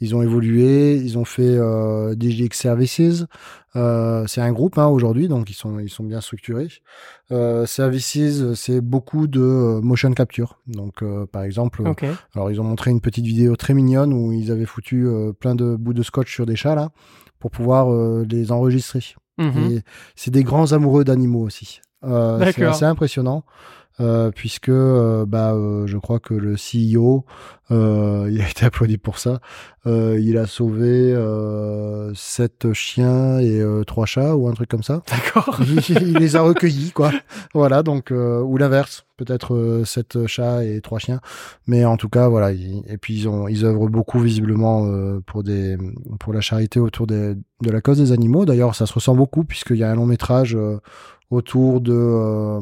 Ils ont évolué. Ils ont fait euh, DGX Services. Euh, c'est un groupe hein, aujourd'hui, donc ils sont, ils sont bien structurés. Euh, services, c'est beaucoup de euh, motion capture. Donc, par exemple, alors ils ont montré une petite vidéo très mignonne où ils avaient foutu plein de bouts de scotch sur des chats là pour pouvoir les enregistrer. Et c'est des grands amoureux d'animaux aussi. C'est assez impressionnant. Euh, puisque euh, bah euh, je crois que le CEO euh, il a été applaudi pour ça. Euh, il a sauvé euh, sept chiens et euh, trois chats ou un truc comme ça. D'accord. il, il les a recueillis quoi. Voilà donc euh, ou l'inverse peut-être euh, sept chats et trois chiens. Mais en tout cas voilà ils- et puis ils ont ils œuvrent beaucoup visiblement euh, pour des pour la charité autour des, de la cause des animaux. D'ailleurs ça se ressent beaucoup puisqu'il y a un long métrage euh, autour de euh,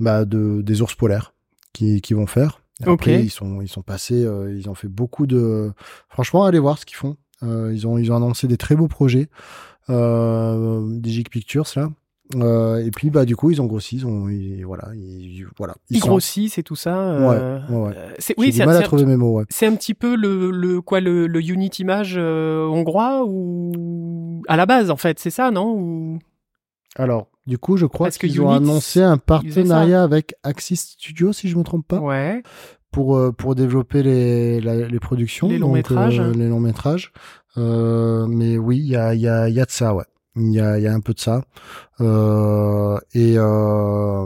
bah, de des ours polaires qui qui vont faire Et après Ok. ils sont ils sont passés euh, ils ont fait beaucoup de franchement allez voir ce qu'ils font Euh, ils ont ils ont annoncé des très beaux projets euh, Digic Pictures là. Euh, et puis bah du coup ils ont grossi, ils ont ils- voilà, ils, voilà. Ils sont- grossissent et tout ça. euh, Ouais, ouais, ouais. c'est- oui, c'est mal à c'est- trouver mes mots. Ouais. c'est un petit peu le, le quoi le, le unit image euh, hongrois ou à la base en fait, c'est ça, non Ou? Alors du coup je crois qu'ils ont annoncé un partenariat avec Axis Studio si je me trompe pas ouais. pour euh, pour développer les la- les productions, Les longs donc, métrages. euh, les longs métrages. Euh, mais oui il y a il y a il y a de ça ouais. Il y a il y a un peu de ça. Euh, et euh,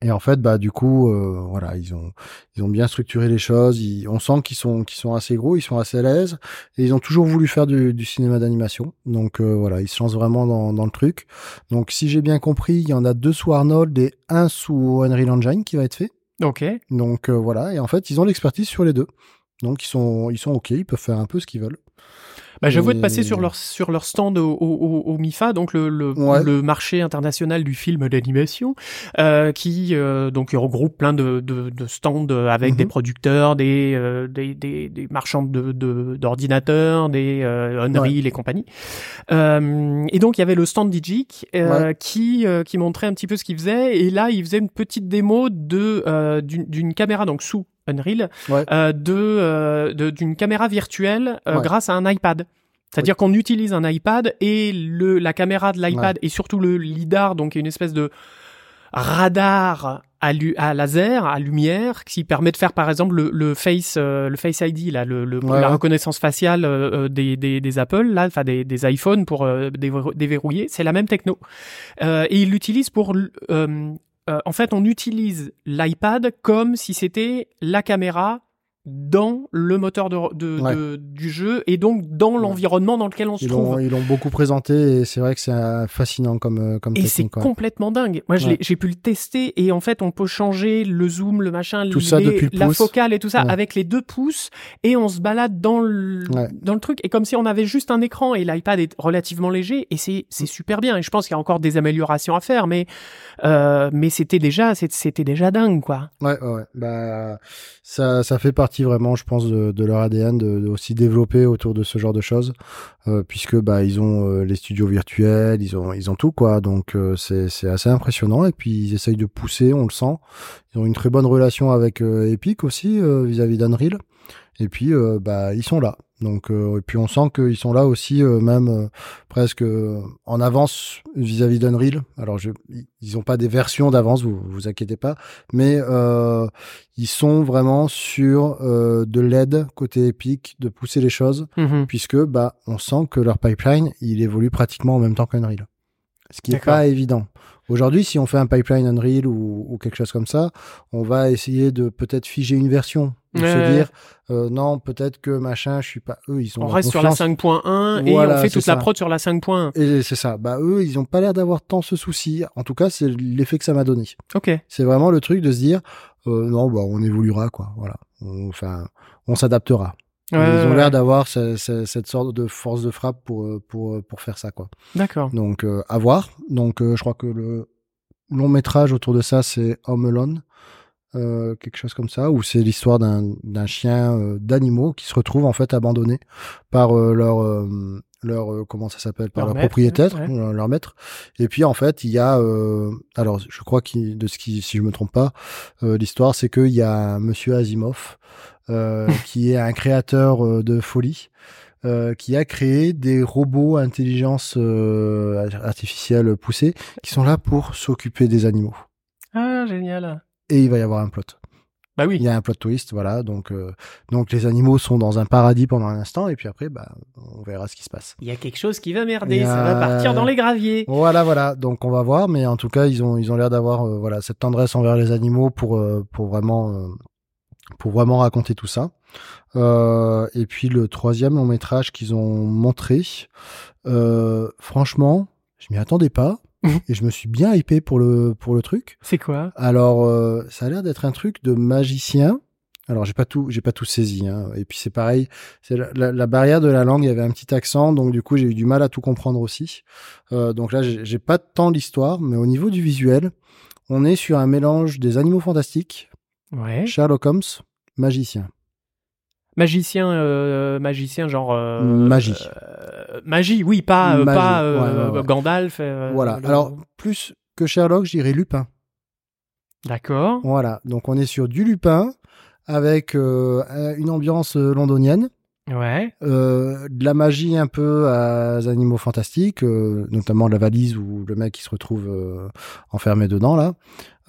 Et en fait, bah du coup, euh, voilà, ils ont ils ont bien structuré les choses. Ils- on sent qu'ils sont qu'ils sont assez gros, ils sont assez à l'aise, et ils ont toujours voulu faire du, du cinéma d'animation. Donc euh, voilà, ils se lancent vraiment dans, dans le truc. Donc si j'ai bien compris, il y en a deux sous Arnold et un sous Unreal Engine qui va être fait. Ok. Donc euh, voilà, et en fait, ils ont l'expertise sur les deux. Donc ils sont ils sont ok, ils peuvent faire un peu ce qu'ils veulent. Bah, j'avoue de Et- passer sur leur sur leur stand au, au, au- MIFA, donc le, le, Ouais. le marché international du film d'animation, euh, qui euh, donc regroupe plein de, de, de stands avec Mhm. des producteurs, des, euh, des, des, des marchands de de- d'ordinateurs, des euh, Unreal et compagnie. Euh, et donc il y avait le stand Digic euh, qui euh, qui montrait un petit peu ce qu'il faisait, et là il faisait une petite démo de euh, d'une caméra donc sous Unreal Ouais. euh, de euh, de- d'une caméra virtuelle euh, Ouais. grâce à un iPad. C'est-à-dire qu'on utilise un iPad et le la caméra de l'iPad et surtout le lidar donc une espèce de radar à, lu- à laser, à lumière, qui permet de faire par exemple le, le face, euh, le face ID, là, le, le- Ouais, la reconnaissance faciale euh, euh, des, des, des Apple, là, enfin des, des iPhones pour euh, déver- déverrouiller. C'est la même techno. Euh, et il l'utilise pour, euh, euh, en fait, on utilise l'iPad comme si c'était la caméra dans le moteur de, de- Ouais. de- du jeu et donc dans l'environnement dans lequel on se Ils trouve. ils l'ont beaucoup présenté et c'est vrai que c'est euh, fascinant comme, euh, comme Et c'est complètement dingue. Moi, Ouais. j'ai pu le tester et en fait, on peut changer le zoom, le machin, Tout ça depuis le la pouce. focale et tout ça avec les deux pouces et on se balade dans le, dans le truc. Et comme si on avait juste un écran et l'iPad est relativement léger et c'est, c'est super bien. Et je pense qu'il y a encore des améliorations à faire, mais, euh, mais c'était déjà, c'était déjà dingue, quoi. Ouais, ouais. Bah, ça, ça fait partie vraiment, je pense, de, leur ADN de, aussi développer autour de ce genre de choses, euh, puisque bah ils ont euh, les studios virtuels, ils ont ils ont tout quoi, donc euh, c'est assez impressionnant et puis ils essayent de pousser, on le sent. Ils ont une très bonne relation avec Epic aussi vis-à-vis d'Unreal, et puis bah ils sont là. Donc euh, et puis on sent qu'ils sont là aussi euh, même euh, presque euh, en avance vis-à-vis d'Unreal. Alors je, ils ont pas des versions d'avance, vous vous inquiétez pas, mais euh, ils sont vraiment sur euh, de l'aide côté Epic de pousser les choses puisque bah on sent que leur pipeline il évolue pratiquement en même temps qu'Unreal. Ce qui n'est pas évident. Aujourd'hui, si on fait un pipeline Unreal ou, ou quelque chose comme ça, on va essayer de peut-être figer une version. Ouais, se dire, euh, non, peut-être que machin, je suis pas. Eux, ils sont On reste sur la confiance. 5.1 et Voilà, on fait toute la prod sur la 5.1. Et c'est ça. Bah, eux, ils ont pas l'air d'avoir tant ce souci. En tout cas, c'est l'effet que ça m'a donné. Ok. C'est vraiment le truc de se dire, euh, non, bah, on évoluera, quoi. Voilà. Enfin, on s'adaptera. Ouais, ils ont l'air d'avoir ce- ce- cette sorte de force de frappe pour, euh, pour, euh, pour faire ça, quoi. D'accord. Donc, euh, à voir. Donc, euh, je crois que le long métrage autour de ça, c'est Home Alone. Euh, quelque chose comme ça, où c'est l'histoire d'un d'un chien euh, d'animaux qui se retrouve en fait abandonné par euh, leur euh, leur comment ça s'appelle par Leur leur, maître, propriétaire, ouais. leur maître. Et puis en fait, il y a euh, alors je crois qu'il de ce qui si je me trompe pas, euh, l'histoire c'est qu'il y a monsieur Asimov qui est un créateur euh, de folie euh, qui a créé des robots à intelligence euh, artificielle poussée qui sont là pour s'occuper des animaux. Ah, génial. Et il va y avoir un plot. Bah oui. Il y a un plot twist, voilà. Donc, euh, donc les animaux sont dans un paradis pendant un instant, et puis après, bah, on verra ce qui se passe. Il y a quelque chose qui va merder, ça va partir dans les graviers. Voilà, voilà. Donc on va voir, mais en tout cas, ils ont, ils ont l'air d'avoir, euh, voilà, cette tendresse envers les animaux pour, euh, pour vraiment, euh, pour vraiment raconter tout ça. Euh, et puis le troisième long métrage qu'ils ont montré, euh, franchement, je m'y attendais pas. Et je me suis bien hypé pour le, pour le truc. C'est quoi? Alors, euh, ça a l'air d'être un truc de magicien. Alors, j'ai pas tout, j'ai pas tout saisi. Hein. Et puis c'est pareil, c'est la, la- la barrière de la langue. Il y avait un petit accent, donc du coup, j'ai eu du mal à tout comprendre aussi. Euh, donc là, j'ai pas tant l'histoire, mais au niveau du visuel, on est sur un mélange des animaux fantastiques, Ouais. Sherlock Holmes, magicien. Magicien, euh, magicien genre euh, Magie. euh, magie, oui, pas Magie, pas ouais, ouais, ouais. Gandalf. voilà. le- Alors plus que Sherlock, je dirais Lupin. D'accord. Voilà. Donc on est sur du Lupin avec une ambiance londonienne. Ouais. De la magie un peu à animaux fantastiques, notamment la valise où le mec il se retrouve enfermé dedans là.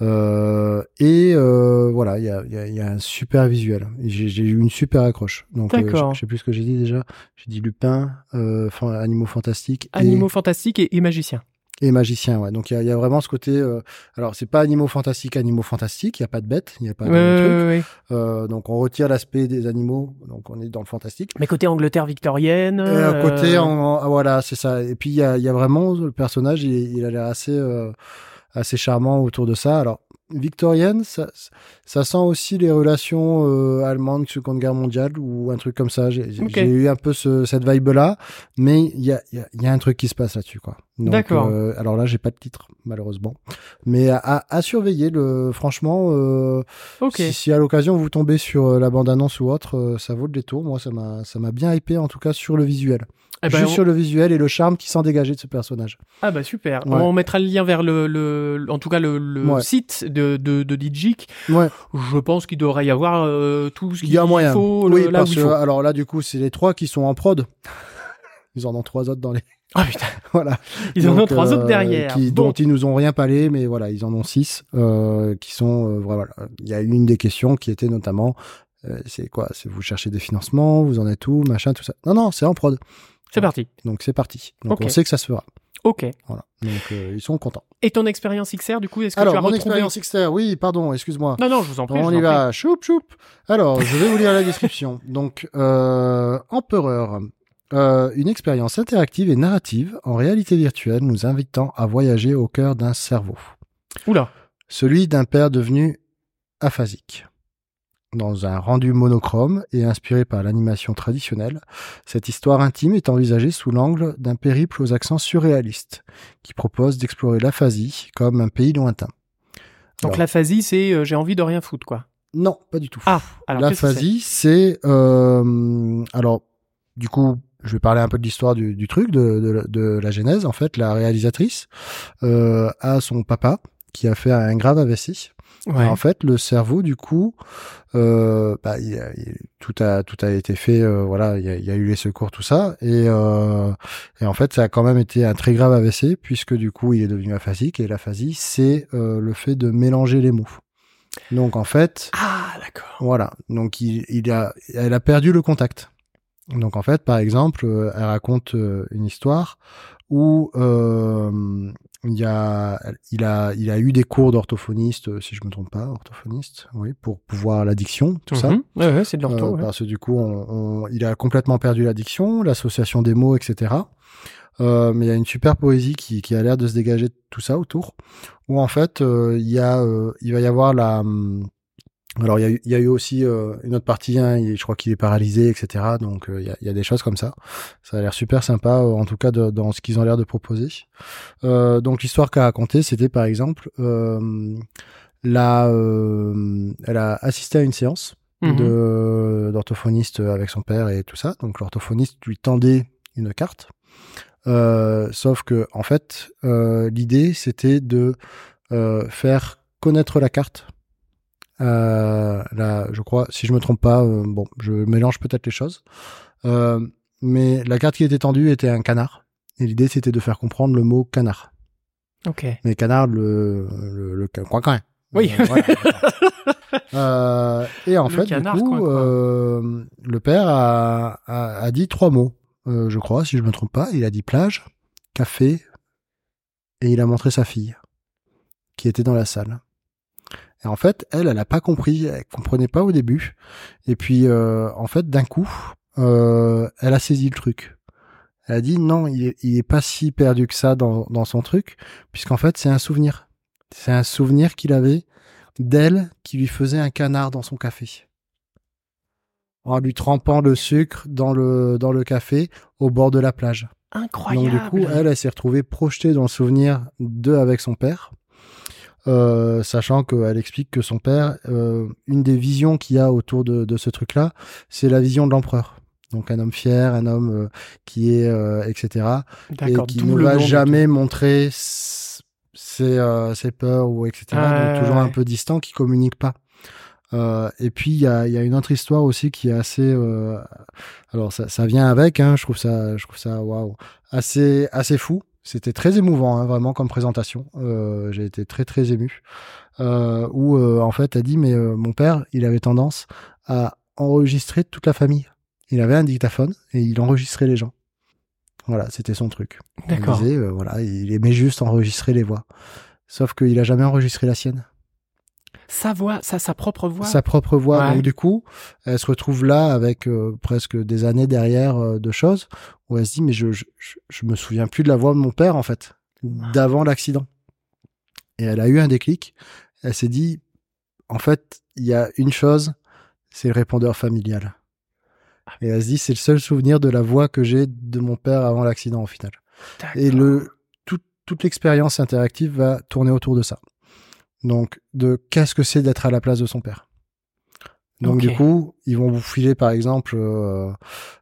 Euh, et euh, voilà, il y a, y, a, y a un super visuel. J'ai eu une super accroche. Donc euh, je je sais plus ce que j'ai dit déjà. J'ai dit Lupin, euh, fan- animaux fantastiques et- Animaux fantastiques et, et magiciens. et, magicien. Ouais. Donc il y y a vraiment ce côté. euh, alors c'est pas animaux fantastiques, animaux fantastiques. Il y a pas de bêtes, il y a pas de ouais, ouais. Euh, donc on retire l'aspect des animaux. Donc on est dans le fantastique. Mais côté Angleterre victorienne. À côté, euh, en, ah, voilà, c'est ça. Et puis il y a, y a vraiment le personnage, il, il a l'air assez, euh, assez charmant autour de ça. Alors victorienne, ça, ça sent aussi les relations euh, allemandes Seconde Guerre mondiale ou un truc comme ça. J'ai eu un peu ce, cette vibe là, mais il y a, y, a, y a un truc qui se passe là-dessus, quoi. D'accord. euh, alors là, j'ai pas de titre malheureusement, mais à, à, à surveiller. Le, franchement, euh, Ok. si, si à l'occasion vous tombez sur euh, la bande-annonce ou autre, ça vaut le détour. Moi, ça m'a, ça m'a bien hypé en tout cas sur le visuel. Eh ben, Juste on- sur le visuel et le charme qui s'en dégageait de ce personnage. Ah bah super. Ouais. On mettra le lien vers le, le en tout cas le, le Ouais. site de de, de Digic. Ouais, Je pense qu'il devrait y avoir euh, tout ce il qu'il y a moyen. faut oui, le- là où parce il que faut. alors là, du coup, c'est les trois qui sont en prod. Ils en ont trois autres dans les. Oh putain, voilà. ils en ont trois euh, autres derrière. Qui, Bon. Dont ils nous ont rien parlé, mais voilà, ils en ont six euh, qui sont. euh, voilà. Il y a une des questions qui était notamment. euh, c'est quoi? C'est vous cherchez des financements, vous en êtes où, machin, tout ça. Non, non, c'est en prod. C'est parti. Donc c'est parti. Donc on sait que ça se fera. Ok. Voilà. Donc euh, ils sont contents. Et ton expérience XR, du coup, est-ce que Alors tu as mon retrouvé expérience externe, oui, pardon, excuse-moi. Non, non, je vous en prie. On y va, choup choup. Alors, je vais vous lire la description. Donc, euh, Empereur, euh, une expérience interactive et narrative en réalité virtuelle nous invitant à voyager au cœur d'un cerveau. Oula. celui d'un père devenu aphasique. Dans un rendu monochrome et inspiré par l'animation traditionnelle, cette histoire intime est envisagée sous l'angle d'un périple aux accents surréalistes, qui propose d'explorer l'aphasie comme un pays lointain. Donc Alors- l'aphasie, c'est euh, j'ai envie de rien foutre, quoi. Non, pas du tout. Ah, alors que c'est? L'aphasie, c'est euh, alors du coup, je vais parler un peu de l'histoire du, du truc, de, de, de la genèse. En fait, la réalisatrice euh, a son papa qui a fait un grave AVC. Ouais. En fait, le cerveau, du coup, euh, bah, il a- il- tout a tout a été fait. euh, voilà, il y a, il y a eu les secours, tout ça, et euh, et en fait, ça a quand même été un très grave AVC puisque du coup, il est devenu aphasique. Et l'aphasie, c'est euh, le fait de mélanger les mots. Donc en fait, Ah, d'accord. voilà. Donc il, il a, elle a perdu le contact. Donc en fait, par exemple, euh, elle raconte euh, une histoire où euh, il y a, il a, il a eu des cours d'orthophoniste, euh, si je me trompe pas, orthophoniste, oui, pour pouvoir l'addiction, tout ça. Mhm. Ouais, ouais, c'est de l'ortho. Euh, ouais. Parce que du coup, on, on- il a complètement perdu l'addiction, l'association des mots, etc. Euh, mais il y a une super poésie qui, qui a l'air de se dégager de tout ça autour, où en fait, euh, il y a, euh, il va y avoir la. hum, Alors, il y a, eu- il y a eu aussi euh, une autre partie, hein, je crois qu'il est paralysé, etc. Donc, euh, il y, a, y a des choses comme ça. Ça a l'air super sympa, euh, en tout cas de- dans ce qu'ils ont l'air de proposer. Euh, donc, l'histoire qu'a racontée, c'était par exemple, euh, la, euh, elle a assisté à une séance de d'orthophoniste avec son père et tout ça. Donc l'orthophoniste lui tendait une carte. Euh, sauf que en fait, euh, l'idée c'était de euh, faire connaître la carte. Euh, là, je crois, si je me trompe pas, euh, bon, je mélange peut-être les choses, Euh, mais la carte qui était tendue était un canard. Et l'idée c'était de faire comprendre le mot canard. Ok. Mais canard, le le, le coin coin. Oui. Euh, voilà. Euh, et en Le fait, canard du coup, euh, le père a, a, a dit trois mots, euh, je crois, si je me trompe pas. Il a dit plage, café, et il a montré sa fille, qui était dans la salle. Et en fait, elle, elle a pas compris, elle comprenait pas au début. Et puis, euh, en fait, d'un coup, euh, elle a saisi le truc. Elle a dit non, il est, il est pas si perdu que ça dans, dans son truc, puisqu'en fait, c'est un souvenir. C'est un souvenir qu'il avait d'elle qui lui faisait un canard dans son café. En lui trempant le sucre dans le, dans le café au bord de la plage. Incroyable. Donc du coup, elle, elle s'est retrouvée projetée dans le souvenir de avec son père, euh, sachant qu'elle explique que son père, euh, une des visions qu'il y a autour de, de ce truc-là, c'est la vision de l'empereur. Donc un homme fier, un homme euh, qui est, etc. Et qui ne va jamais montrer ses, ses peurs ou etc. Ah, Donc toujours ouais. un peu distant, qui communique pas. Euh, et puis il y a, il y a une autre histoire aussi qui est assez. euh, alors ça, ça vient avec. Hein, je trouve ça, je trouve ça waouh, assez assez fou. C'était très émouvant, hein, vraiment comme présentation. Euh, J'ai été très très ému. Euh, où euh, en fait, elle dit mais mon père, il avait tendance à enregistrer toute la famille. Il avait un dictaphone et il enregistrait les gens. Voilà, c'était son truc. Il D'accord. disait, euh, voilà, il aimait juste enregistrer les voix. Sauf qu'il a jamais enregistré la sienne, Sa voix, sa, sa propre voix? sa propre voix. Ouais. Donc du coup, elle se retrouve là avec euh, presque des années derrière euh, de choses où elle se dit, mais je, je, me souviens plus de la voix de mon père en fait, d'avant l'accident. Et elle a eu un déclic. Elle s'est dit, en fait, il y a une chose, c'est le répondeur familial. Et elle se dit, c'est le seul souvenir de la voix que j'ai de mon père avant l'accident au final. Et le, tout- toute l'expérience interactive va tourner autour de ça. Donc, de qu'est-ce que c'est d'être à la place de son père? Donc, du coup, ils vont vous filer, par exemple, euh,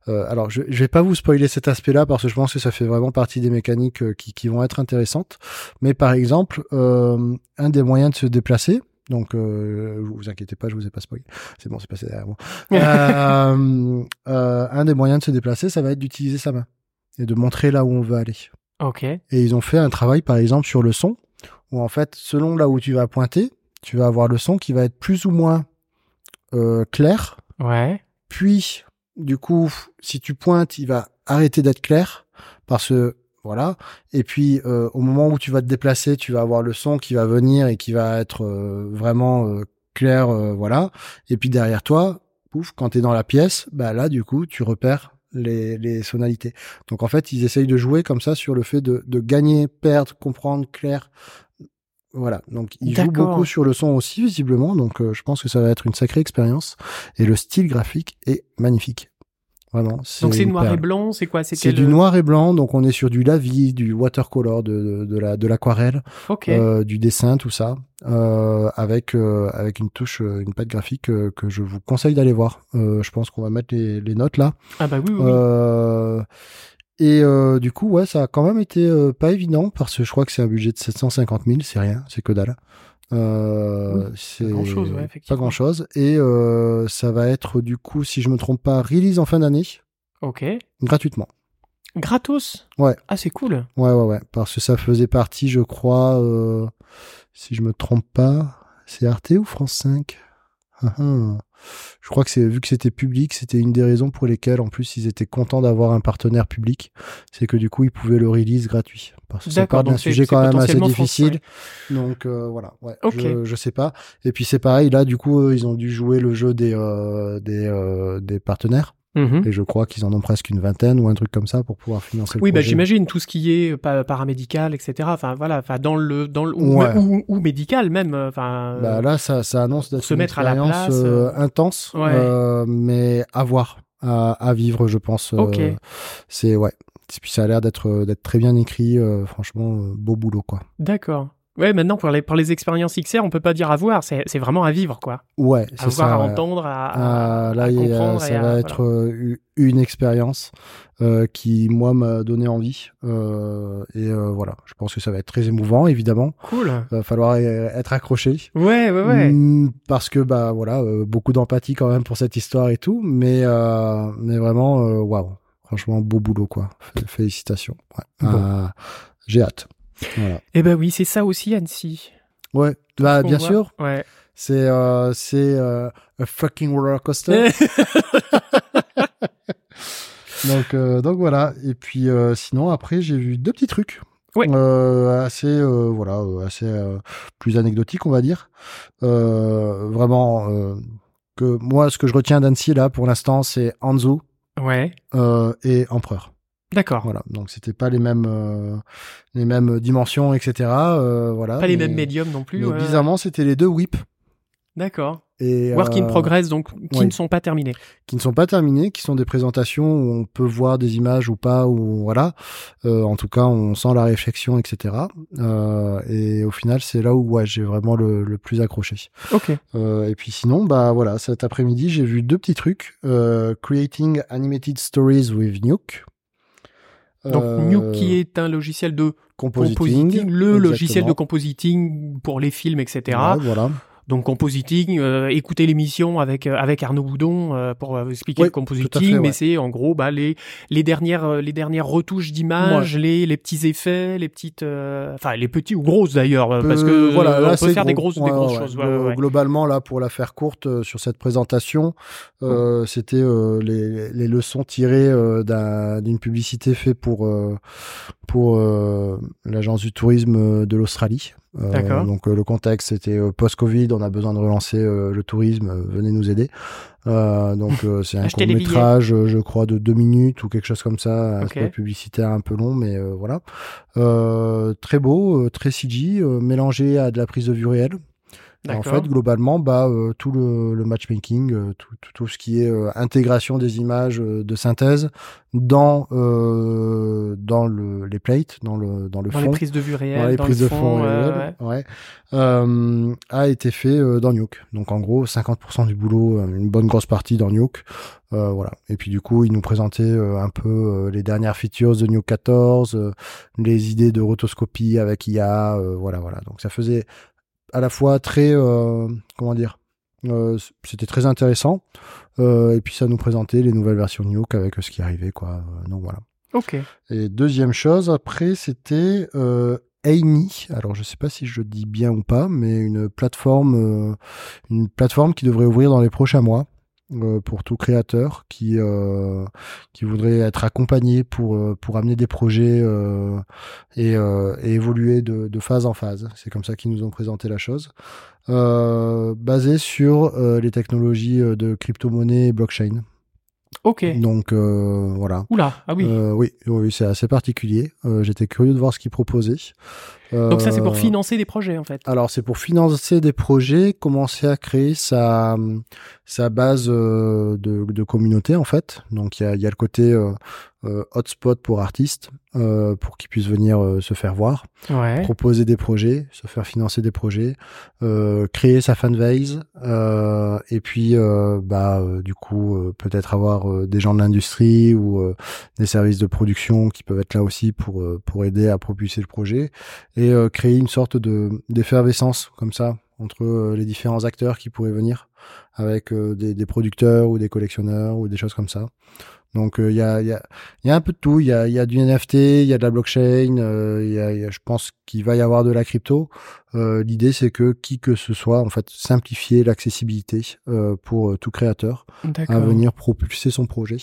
euh, alors je, je vais pas vous spoiler cet aspect-là parce que je pense que ça fait vraiment partie des mécaniques euh, qui, qui vont être intéressantes. Mais par exemple, euh, un des moyens de se déplacer, donc euh, vous vous inquiétez pas, je vous ai pas spoilé. C'est bon, c'est passé derrière moi. Un des moyens de se déplacer, ça va être d'utiliser sa main. et de montrer là où on veut aller. Ok. Et ils ont fait un travail, par exemple, sur le son, où en fait, selon là où tu vas pointer, tu vas avoir le son qui va être plus ou moins euh, clair. Ouais. Puis, du coup, si tu pointes, il va arrêter d'être clair parce que voilà. Et puis, euh, au moment où tu vas te déplacer, tu vas avoir le son qui va venir et qui va être euh, vraiment euh, clair, euh, voilà. Et puis derrière toi, pouf, quand tu es dans la pièce, bah là, du coup, tu repères les, les sonalités. Donc en fait, ils essayent de jouer comme ça sur le fait de, de gagner, perdre, comprendre, clair. Voilà, donc jouent D'accord. beaucoup sur le son aussi visiblement, donc euh, je pense que ça va être une sacrée expérience. Et le style graphique est magnifique, vraiment. Donc c'est noir et blanc, c'est quoi? C'est du noir et blanc, donc on est sur du lavis, du watercolor, de, de, de la de l'aquarelle, euh, du dessin, tout ça, euh, avec euh, avec une touche, une patte graphique que je vous conseille d'aller voir. Euh, je pense qu'on va mettre les, les notes là. Ah bah oui, oui. oui. Et euh, du coup, ouais, ça a quand même été euh, pas évident parce que je crois que c'est un budget de 750 000, c'est rien, c'est que dalle. Euh, c'est grand-chose, ouais, pas grand chose. Et euh, ça va être du coup, si je me trompe pas, release en fin d'année, Ok. gratuitement. Gratos. Ouais. Ah c'est cool. Ouais, ouais, ouais. Parce que ça faisait partie, je crois, si je me trompe pas, c'est Arte ou France 5 Ah, ah. Je crois que c'est vu que c'était public, c'était une des raisons pour lesquelles, en plus, ils étaient contents d'avoir un partenaire public. C'est que du coup, ils pouvaient le release gratuit. Parce que ça part d'un sujet quand même assez difficile. Donc euh, voilà, ouais. Je, je sais pas. Et puis c'est pareil, là, du coup, ils ont dû jouer le jeu des euh, des, euh, des partenaires. Mhm. Et je crois qu'ils en ont presque une vingtaine ou un truc comme ça pour pouvoir financer le Oui, bah projet. j'imagine tout ce qui est pa- paramédical, etc. Enfin voilà, enfin dans le dans le ou, Ouais. ou, ou médical même. euh, Enfin. Bah là, ça, ça annonce d'être se une mettre à la expérience place, euh, euh, intense, Ouais. euh, mais à voir, à, à vivre, je pense. euh, Ok. C'est ouais. Et puis ça a l'air d'être d'être très bien écrit. euh, franchement, euh, beau boulot quoi. D'accord. Ouais, maintenant pour les pour les expériences XR, on peut pas dire à voir, c'est vraiment à vivre quoi. Ouais, À c'est voir, ça. à ouais. entendre, à, à- Ah, là, à il a- comprendre. ça et à- va voilà. être euh, une expérience euh, qui, moi, m'a donné envie. Euh, et euh, voilà, je pense que ça va être très émouvant, évidemment. cool. Va falloir euh, être accroché. Ouais, ouais, ouais. Mm, parce que bah voilà, beaucoup d'empathie quand même pour cette histoire et tout, mais mais vraiment waouh, franchement beau boulot quoi. Félicitations. Ouais. Bon. Euh, J'ai hâte. Voilà. Eh ben oui, c'est ça aussi Annecy. Ouais, bah bien voit. sûr, Ouais. c'est euh, c'est euh, a fucking roller coaster. donc euh, donc voilà. Et puis euh, sinon après j'ai vu deux petits trucs. Ouais. Assez voilà assez plus anecdotiques on va dire vraiment que moi ce que je retiens d'Annecy là pour l'instant c'est Anzu ouais. et Empereur D'accord. voilà donc c'était pas les mêmes euh, les mêmes dimensions etc euh, voilà Pas les mais- mêmes médiums non plus. mais ouais. bizarrement c'était les deux whips D'accord. et Work in euh, progress, donc qui ne sont pas terminés. qui ne sont pas terminées, qui sont des présentations où on peut voir des images ou pas, ou voilà. Euh, en tout cas, on sent la réflexion, etc. Euh, et au final, c'est là où ouais, j'ai vraiment le, le plus accroché. Ok. Euh, et puis sinon, bah voilà, cet après-midi, j'ai vu deux petits trucs. Euh, Creating Animated Stories with Nuke. Donc Euh, Nuke qui est un logiciel de compositing, compositing, le logiciel de compositing pour les films, etc. Ouais, voilà. Donc compositing, euh, écoutez l'émission avec euh, avec Arnaud Boudon euh, pour euh, expliquer Oui, le compositing, fait, mais ouais. c'est en gros bah, les les dernières euh, les dernières retouches d'images, les les petits effets, les petites enfin les petits ou grosses d'ailleurs parce que voilà, là, on peut faire des gros. grosses Ouais, des grosses ouais, choses. Globalement, là, pour la faire courte sur cette présentation, c'était les, les leçons tirées d'un- d'une publicité faite pour pour l'agence du tourisme de l'Australie. Euh, donc euh, le contexte c'était euh, post-Covid, on a besoin de relancer euh, le tourisme, euh, venez nous aider. Euh, donc euh, c'est un court métrage, je crois, de deux minutes ou quelque chose comme ça, un Ok. spot publicitaire un peu long, mais euh, voilà. Euh, très beau, euh, très CG, euh, mélangé à de la prise de vue réelle. En fait, globalement, bah, euh, tout le, le matchmaking, euh, tout, tout, tout ce qui est euh, intégration des images euh, de synthèse dans euh, dans le, les plates, dans le dans le dans fond, les prises de vue réelles, dans les dans prises le de fond, fond réelles, ouais, euh, a été fait euh, dans Nuke. Donc en gros, 50% du boulot, une bonne grosse partie dans Nuke. Euh, voilà. Et puis du coup, il nous présentait euh, un peu euh, les dernières features de Nuke 14, euh, les idées de rotoscopie avec IA, euh, voilà, voilà. Donc ça faisait à la fois très, euh, comment dire, euh, c'était très intéressant. Euh, et puis ça nous présentait les nouvelles versions de Nuke avec ce qui arrivait, quoi. Donc voilà. Ok. Et deuxième chose, après, c'était euh, Amy. Alors, je sais pas si je dis bien ou pas, mais une plateforme, euh, une plateforme qui devrait ouvrir dans les prochains mois pour tout créateur qui euh, qui voudrait être accompagné pour euh, pour amener des projets euh, et, euh, et évoluer de, de phase en phase. C'est comme ça qu'ils nous ont présenté la chose, euh, basé sur euh, les technologies euh, de crypto-monnaie et blockchain. Ok. Donc euh, voilà. Oula, ah oui. Euh, oui, oui, c'est assez particulier. Euh, J'étais curieux de voir ce qu'ils proposaient. Donc ça, c'est pour Euh, financer des projets, en fait. alors c'est pour financer des projets, commencer à créer sa sa base euh, de, de communauté en fait. Donc il y a, y a le côté euh, hotspot pour artistes euh, pour qu'ils puissent venir euh, se faire voir, Ouais. proposer des projets, se faire financer des projets, euh, créer sa fanbase euh, et puis euh, bah euh, du coup euh, peut-être avoir euh, des gens de l'industrie ou euh, des services de production qui peuvent être là aussi pour euh, pour aider à propulser le projet et euh, créer une sorte de d'effervescence comme ça entre euh, les différents acteurs qui pourraient venir avec euh, des, des producteurs ou des collectionneurs ou des choses comme ça. Donc euh, il y, a, y, a, y a un peu de tout. Il y a, y a du NFT, il y a de la blockchain, euh, y a, il y a- je pense qu'il va y avoir de la crypto. Euh, L'idée c'est que qui que ce soit, en fait, simplifier l'accessibilité euh, pour tout créateur à venir propulser son projet.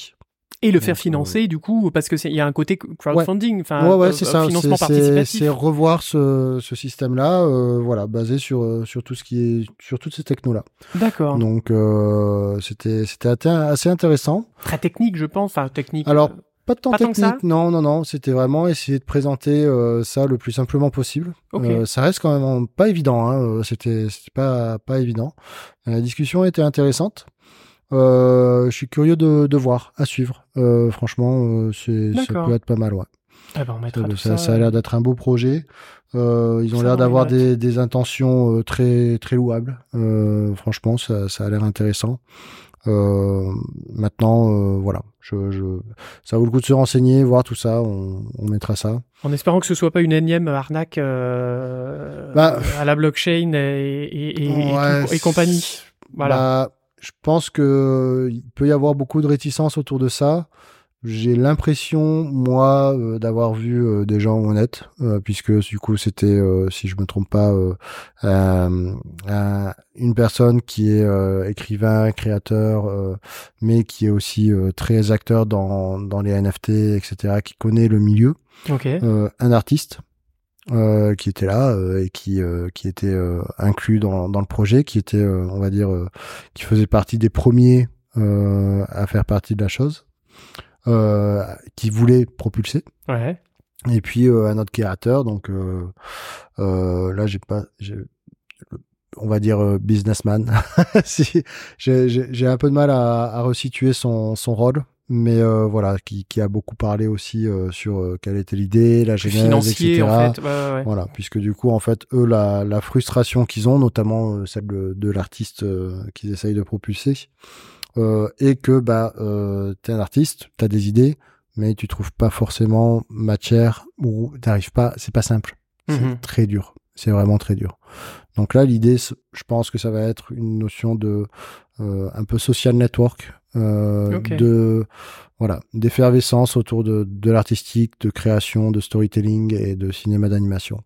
Et le faire euh, financer, du coup, parce que c'est il y a un côté crowdfunding, enfin, ouais, ouais, euh, c'est ça. financement participatif. c'est revoir ce, ce système-là, euh, voilà, basé sur euh, sur tout ce qui est sur toutes ces technos-là. D'accord. Donc euh, c'était c'était assez intéressant. Très technique, je pense. Enfin, technique. Alors, euh, Pas de temps Pas technique, non, non, non. C'était vraiment essayer de présenter euh, ça le plus simplement possible. Ok. Euh, ça reste quand même pas évident. Hein. euh, C'était, c'était pas pas évident. La discussion était intéressante. Euh, je suis curieux de, de voir, à suivre. Euh, franchement, euh, c'est, ça peut être pas mal, ouais. Ah ben, on mettra Ça, tout ça, ça. ça a l'air d'être un beau projet. Euh, ils ont l'air d'avoir des, des intentions euh, très très louables. Euh, franchement, ça, ça a l'air intéressant. Euh, maintenant, euh, voilà, je, je, ça vaut le coup de se renseigner, voir tout ça. On, on mettra ça. En espérant que ce soit pas une énième arnaque euh, Bah, à la blockchain et, et, Ouais, et compagnie. Voilà. Bah, je pense que il peut y avoir beaucoup de réticence autour de ça. J'ai l'impression, moi, euh, d'avoir vu euh, des gens honnêtes, euh, puisque du coup, c'était, euh, si je me trompe pas, euh, euh, un- une personne qui est euh, écrivain, créateur, euh, mais qui est aussi euh, très acteur dans, dans les NFT, etc., qui connaît le milieu euh, un artiste euh, qui était là euh, et qui euh, qui était euh, inclus dans, dans le projet, qui était, euh, on va dire, euh, qui faisait partie des premiers euh, à faire partie de la chose, euh, qui voulait propulser. Ouais. Et puis euh, un autre créateur, donc euh, euh, là j'ai pas, j'ai- on va dire euh, businessman. si, j'ai j'ai- j'ai un peu de mal à, à resituer son, son rôle, mais euh, voilà, qui, qui a beaucoup parlé aussi euh, sur euh, quelle était l'idée, la genèse, financier, etc. en fait. Ouais, ouais, ouais. Voilà, puisque du coup, en fait, eux, la, la frustration qu'ils ont, notamment euh, celle de, de l'artiste euh, qu'ils essayent de propulser, euh, est que bah, euh, t'es un artiste, t'as des idées, mais tu trouves pas forcément matière ou t'arrives pas, c'est pas simple, c'est Mhm. très dur, c'est vraiment très dur. Donc là, l'idée, je pense que ça va être une notion de euh, un peu social network, euh, de voilà, d'effervescence autour de, de l'artistique, de création, de storytelling et de cinéma d'animation.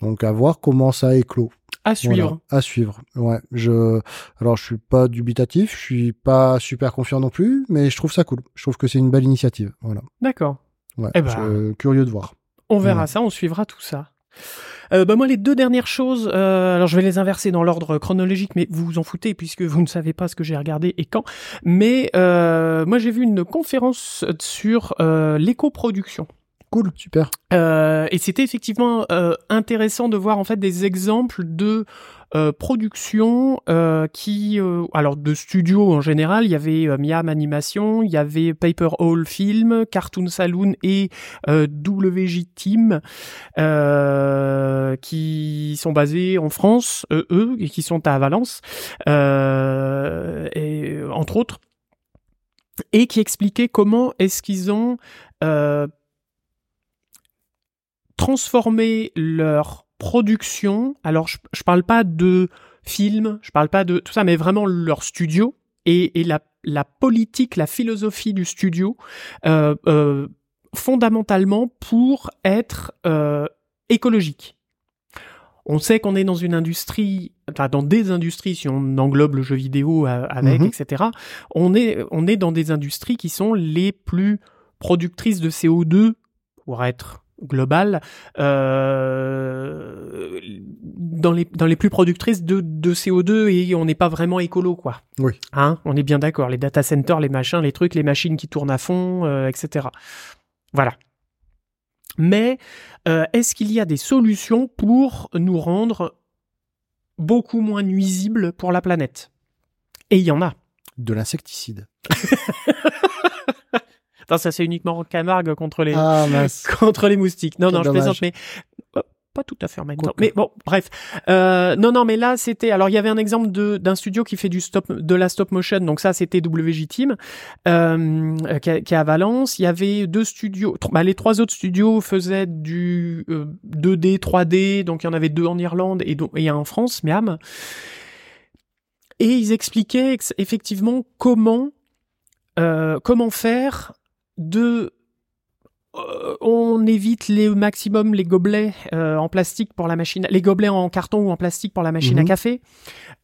Donc à voir comment ça éclot. À suivre. Voilà, à suivre. Ouais, je alors je suis pas dubitatif, je suis pas super confiant non plus, mais je trouve ça cool. Je trouve que c'est une belle initiative. Voilà. D'accord. Ouais, Eh ben, je- curieux de voir. On verra Ouais. ça, on suivra tout ça. Euh, bah moi les deux dernières choses, euh, alors je vais les inverser dans l'ordre chronologique, mais vous vous en foutez puisque vous ne savez pas ce que j'ai regardé et quand. Mais euh, moi j'ai vu une conférence sur euh, l'éco-production. Cool, super. Euh, et c'était effectivement euh, intéressant de voir en fait des exemples de euh, productions euh, qui, euh, alors de studios en général, il y avait euh, Miam Animation, il y avait Paper Hall Film, Cartoon Saloon et euh, WJ Team, qui sont basés en France, eux, et qui sont à Valence, et, entre autres, et qui expliquaient comment est-ce qu'ils ont transformer leur production. Alors, je, je parle pas de films, je parle pas de tout ça, mais vraiment leur studio et, et la, la politique, la philosophie du studio euh, euh, fondamentalement pour être euh, écologique. On sait qu'on est dans une industrie, enfin dans des industries, si on englobe le jeu vidéo euh, avec, Mhm. etc. On est, on est dans des industries qui sont les plus productrices de CO2 pour être global euh, dans les dans les plus productrices de, de CO2 et on n'est pas vraiment écolo quoi. Oui. Hein, on est bien d'accord. Les data centers, les machins, les trucs, les machines qui tournent à fond, euh, etc. Voilà. Mais euh, est-ce qu'il y a des solutions pour nous rendre beaucoup moins nuisibles pour la planète? Et il y en a. De l'insecticide. Ça c'est uniquement Camargue contre les Ah contre les moustiques. Non, Quel non, je plaisante, mais euh, pas tout à fait en même temps. Mais bon, bref. Euh, non, non, mais là, c'était. Alors, il y avait un exemple de d'un studio qui fait du stop, de la stop motion. Donc ça, c'était WJ Team, euh, qui, est- à Valence. Il y avait deux studios. Bah, les trois autres studios faisaient du euh, 2D, 3D. Donc il y en avait deux en Irlande et, et un en France, Miam. Et ils expliquaient ex- effectivement comment euh, comment faire de euh, on évite les au maximum les gobelets euh, en plastique pour la machine, les gobelets en carton ou en plastique pour la machine à Mhm. café,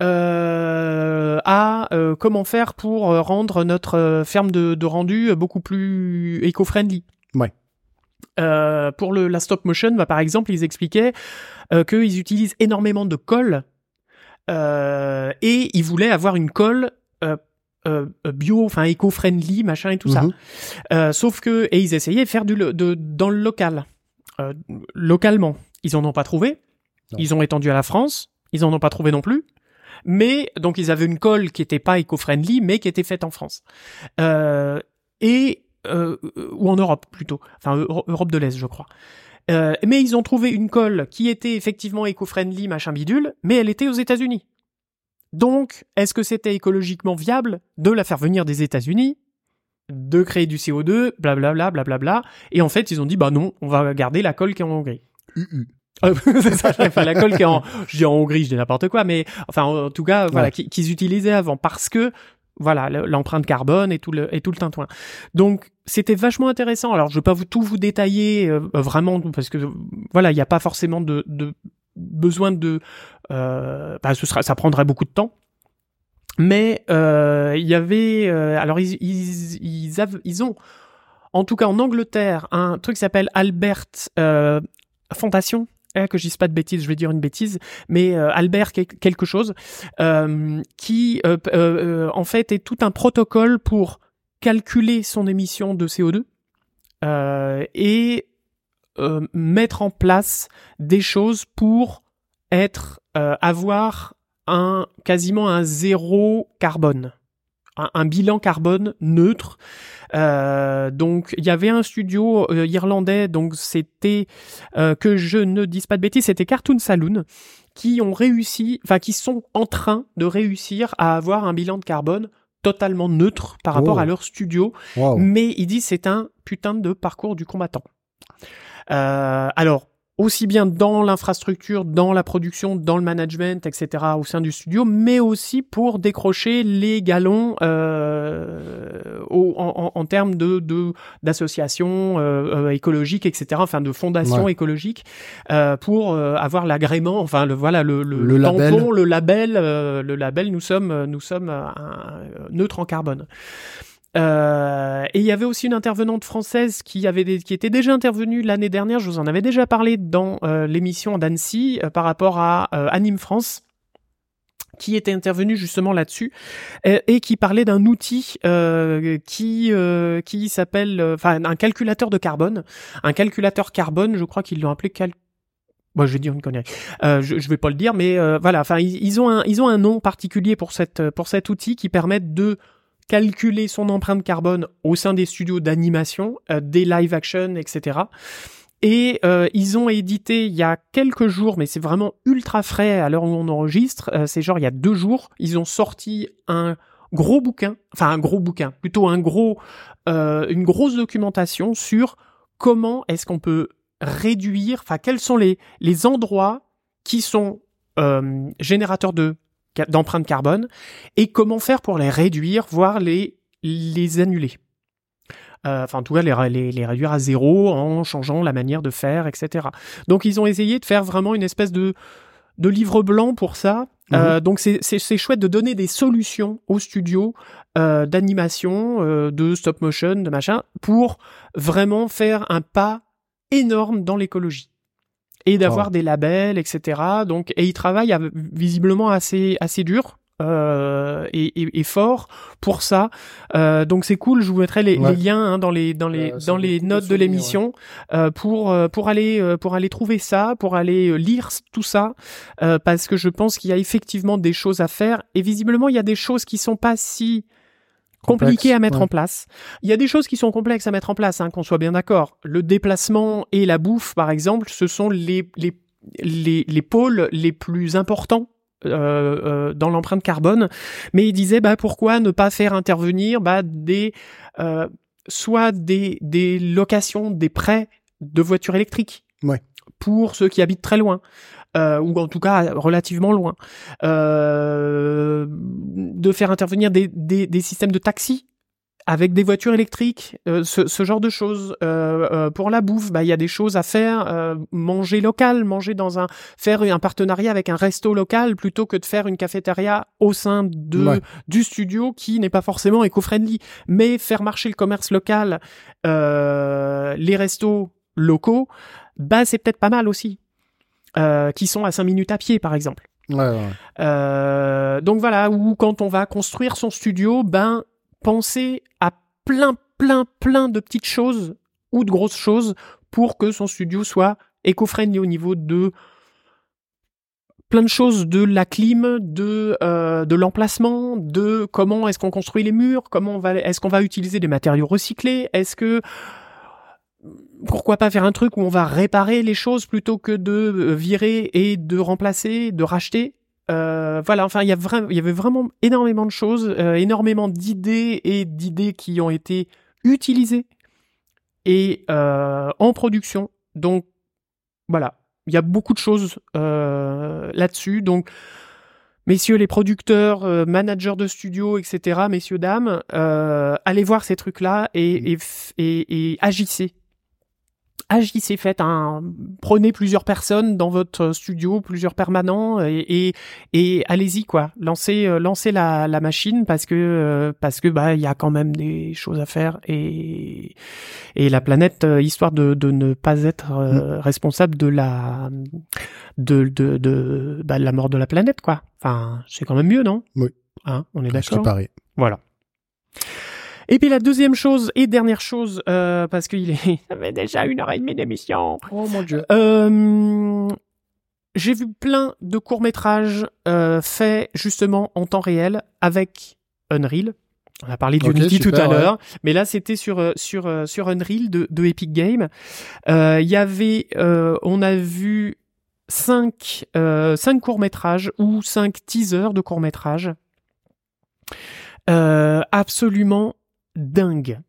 euh, à euh, comment faire pour rendre notre ferme de, de rendu beaucoup plus éco-friendly. Ouais. Pour le, la stop motion, bah, par exemple, ils expliquaient qu'ils utilisent énormément de colle et ils voulaient avoir une colle euh, euh, bio, enfin éco-friendly, machin et tout ça. Mhm. Euh, sauf que et ils essayaient de faire du de, dans le local, localement. Ils en ont pas trouvé. Non. Ils ont étendu à la France. Ils en ont pas trouvé non plus. Mais donc ils avaient une colle qui était pas éco-friendly, mais qui était faite en France Euh, et euh, ou en Europe plutôt, enfin Euro- Europe de l'Est je crois. Euh, mais ils ont trouvé une colle qui était effectivement éco-friendly, machin bidule, mais elle était aux États-Unis. Donc, est-ce que c'était écologiquement viable de la faire venir des États-Unis, de créer du CO2, blablabla, blablabla, et en fait, ils ont dit, bah non, on va garder la colle qui est en Hongrie. Euh, c'est ça, enfin, la colle qui est en, je dis en Hongrie, je dis n'importe quoi, mais enfin, en tout cas, voilà, Ouais. qu'ils utilisaient avant, parce que, voilà, le- l'empreinte carbone et tout le, et tout le tintouin. Donc, c'était vachement intéressant. Alors, je vais pas vous tout vous détailler, euh, vraiment, parce que, voilà, il n'y a pas forcément de, de besoin de, bah, ce sera, ça prendrait beaucoup de temps. Mais euh, il y avait, euh, alors ils, ils, ils, ont, en tout cas en Angleterre, un truc qui s'appelle Albert euh, Fondation. Eh, que je dise pas de bêtises, je vais dire une bêtise, mais euh, Albert quel- quelque chose, euh, qui euh, euh, euh, en fait est tout un protocole pour calculer son émission de CO2 euh, et euh, mettre en place des choses pour être euh, avoir un quasiment un zéro carbone, un, un bilan carbone neutre. Euh, donc il y avait un studio euh, irlandais, donc c'était que je ne dise pas de bêtises, c'était Cartoon Saloon qui ont réussi, enfin qui sont en train de réussir à avoir un bilan de carbone totalement neutre par rapport Oh. à leur studio mais il dit c'est un putain de parcours du combattant. Euh, alors, aussi bien dans l'infrastructure, dans la production, dans le management, etc., au sein du studio, mais aussi pour décrocher les galons euh, au- en, en- en termes de de- d'associations euh, euh, écologiques, etc., enfin de fondations Ouais. écologiques, euh, pour euh, avoir l'agrément, enfin le voilà le, le, Le tampon, label. le label, euh, le label. Nous sommes nous sommes neutres en carbone. Euh, et il y avait aussi une intervenante française qui avait qui était déjà intervenue l'année dernière. Je vous en avais déjà parlé dans euh, l'émission d'Annecy euh, par rapport à euh, Anime France qui était intervenue justement là-dessus euh, et qui parlait d'un outil qui qui s'appelle enfin un calculateur de carbone un calculateur carbone je crois qu'ils l'ont appelé cal Bon, je vais dire une connerie. Euh, je, je vais pas le dire, mais euh, voilà. Enfin, ils, ils ont un, ils ont un nom particulier pour cette, pour cet outil qui permet de calculer son empreinte carbone au sein des studios d'animation, euh, des live action, etc. Et euh, ils ont édité il y a quelques jours, mais c'est vraiment ultra frais à l'heure où on enregistre. euh, c'est genre il y a deux jours, ils ont sorti un gros bouquin, enfin un gros bouquin, plutôt un gros, euh, une grosse documentation sur comment est-ce qu'on peut réduire, enfin quels sont les les endroits qui sont euh, générateurs de d'empreintes carbone et comment faire pour les réduire, voire les les annuler. Euh, enfin, en tout cas, les, les, les, réduire à zéro en changeant la manière de faire, etc. Donc, ils ont essayé de faire vraiment une espèce de, de livre blanc pour ça. Mhm. Euh, donc, c'est chouette de donner des solutions aux studios euh, d'animation, de stop motion, de machin, pour vraiment faire un pas énorme dans l'écologie et d'avoir Oh. des labels, etc. Donc, et ils travaillent av- visiblement assez assez dur. euh, et, et- et fort pour ça. Euh, donc c'est cool. Je vous mettrai les, Ouais. les liens hein, dans les dans les Euh, ça dans les notes de l'émission euh, pour euh, pour aller euh, pour aller trouver ça, pour aller lire tout ça, euh, parce que je pense qu'il y a effectivement des choses à faire et visiblement il y a des choses qui sont pas si Complexe, à mettre ouais. en place. Il y a des choses qui sont complexes à mettre en place, hein, qu'on soit bien d'accord. Le déplacement et la bouffe, par exemple, ce sont les les les, les pôles les plus importants. euh, euh, dans l'empreinte carbone, mais il disait bah pourquoi ne pas faire intervenir bah, des euh, soit des des locations, des prêts de voitures électriques Ouais. pour ceux qui habitent très loin. Euh, ou en tout cas relativement loin, euh, de faire intervenir des, des, des systèmes de taxi avec des voitures électriques, euh, ce, ce genre de choses. Euh, euh, pour la bouffe, bah il y a des choses à faire. manger local, manger dans un, faire un partenariat avec un resto local plutôt que de faire une cafétéria au sein de Ouais. du studio qui n'est pas forcément éco-friendly. Mais faire marcher le commerce local, les restos locaux, bah c'est peut-être pas mal aussi. Euh, qui sont à 5 minutes à pied, par exemple. Ouais, ouais. Euh, donc voilà, ou quand on va construire son studio, ben penser à plein, plein, plein de petites choses ou de grosses choses pour que son studio soit éco-friendly au niveau de plein de choses de la clim, de euh, de l'emplacement, de comment est-ce qu'on construit les murs, comment on va est-ce qu'on va utiliser des matériaux recyclés, est-ce que pourquoi pas faire un truc où on va réparer les choses plutôt que de euh, virer et de remplacer, de racheter. Euh, voilà, enfin, il y, avait vraiment énormément de choses, euh, énormément d'idées et d'idées qui ont été utilisées et euh, en production. Donc, voilà, il y a beaucoup de choses là-dessus. Donc, messieurs les producteurs, managers de studio, etc., messieurs, dames, allez voir ces trucs-là et, et agissez. Agissez, faites un, prenez plusieurs personnes dans votre studio, plusieurs permanents et, et, et allez-y quoi. Lancez, euh, lancez la, la machine parce que euh, parce que bah il y a quand même des choses à faire et et la planète euh, histoire de, de ne pas être euh, responsable de la de de de, bah, de la mort de la planète quoi. Enfin c'est quand même mieux non? Oui. Hein, on est d'accord? Voilà. Et puis la deuxième chose et dernière chose, euh, parce qu'il est, ça fait déjà une heure et demie d'émission. Oh mon dieu. Euh, j'ai vu plein de courts métrages euh, faits justement en temps réel avec Unreal. On a parlé d'Unity tout super, à ouais. l'heure, mais là c'était sur euh, sur euh, sur Unreal de, de Epic Games. Euh, Il y avait, euh, on a vu cinq euh, cinq courts métrages ou cinq teasers de courts métrages euh, absolument dingue.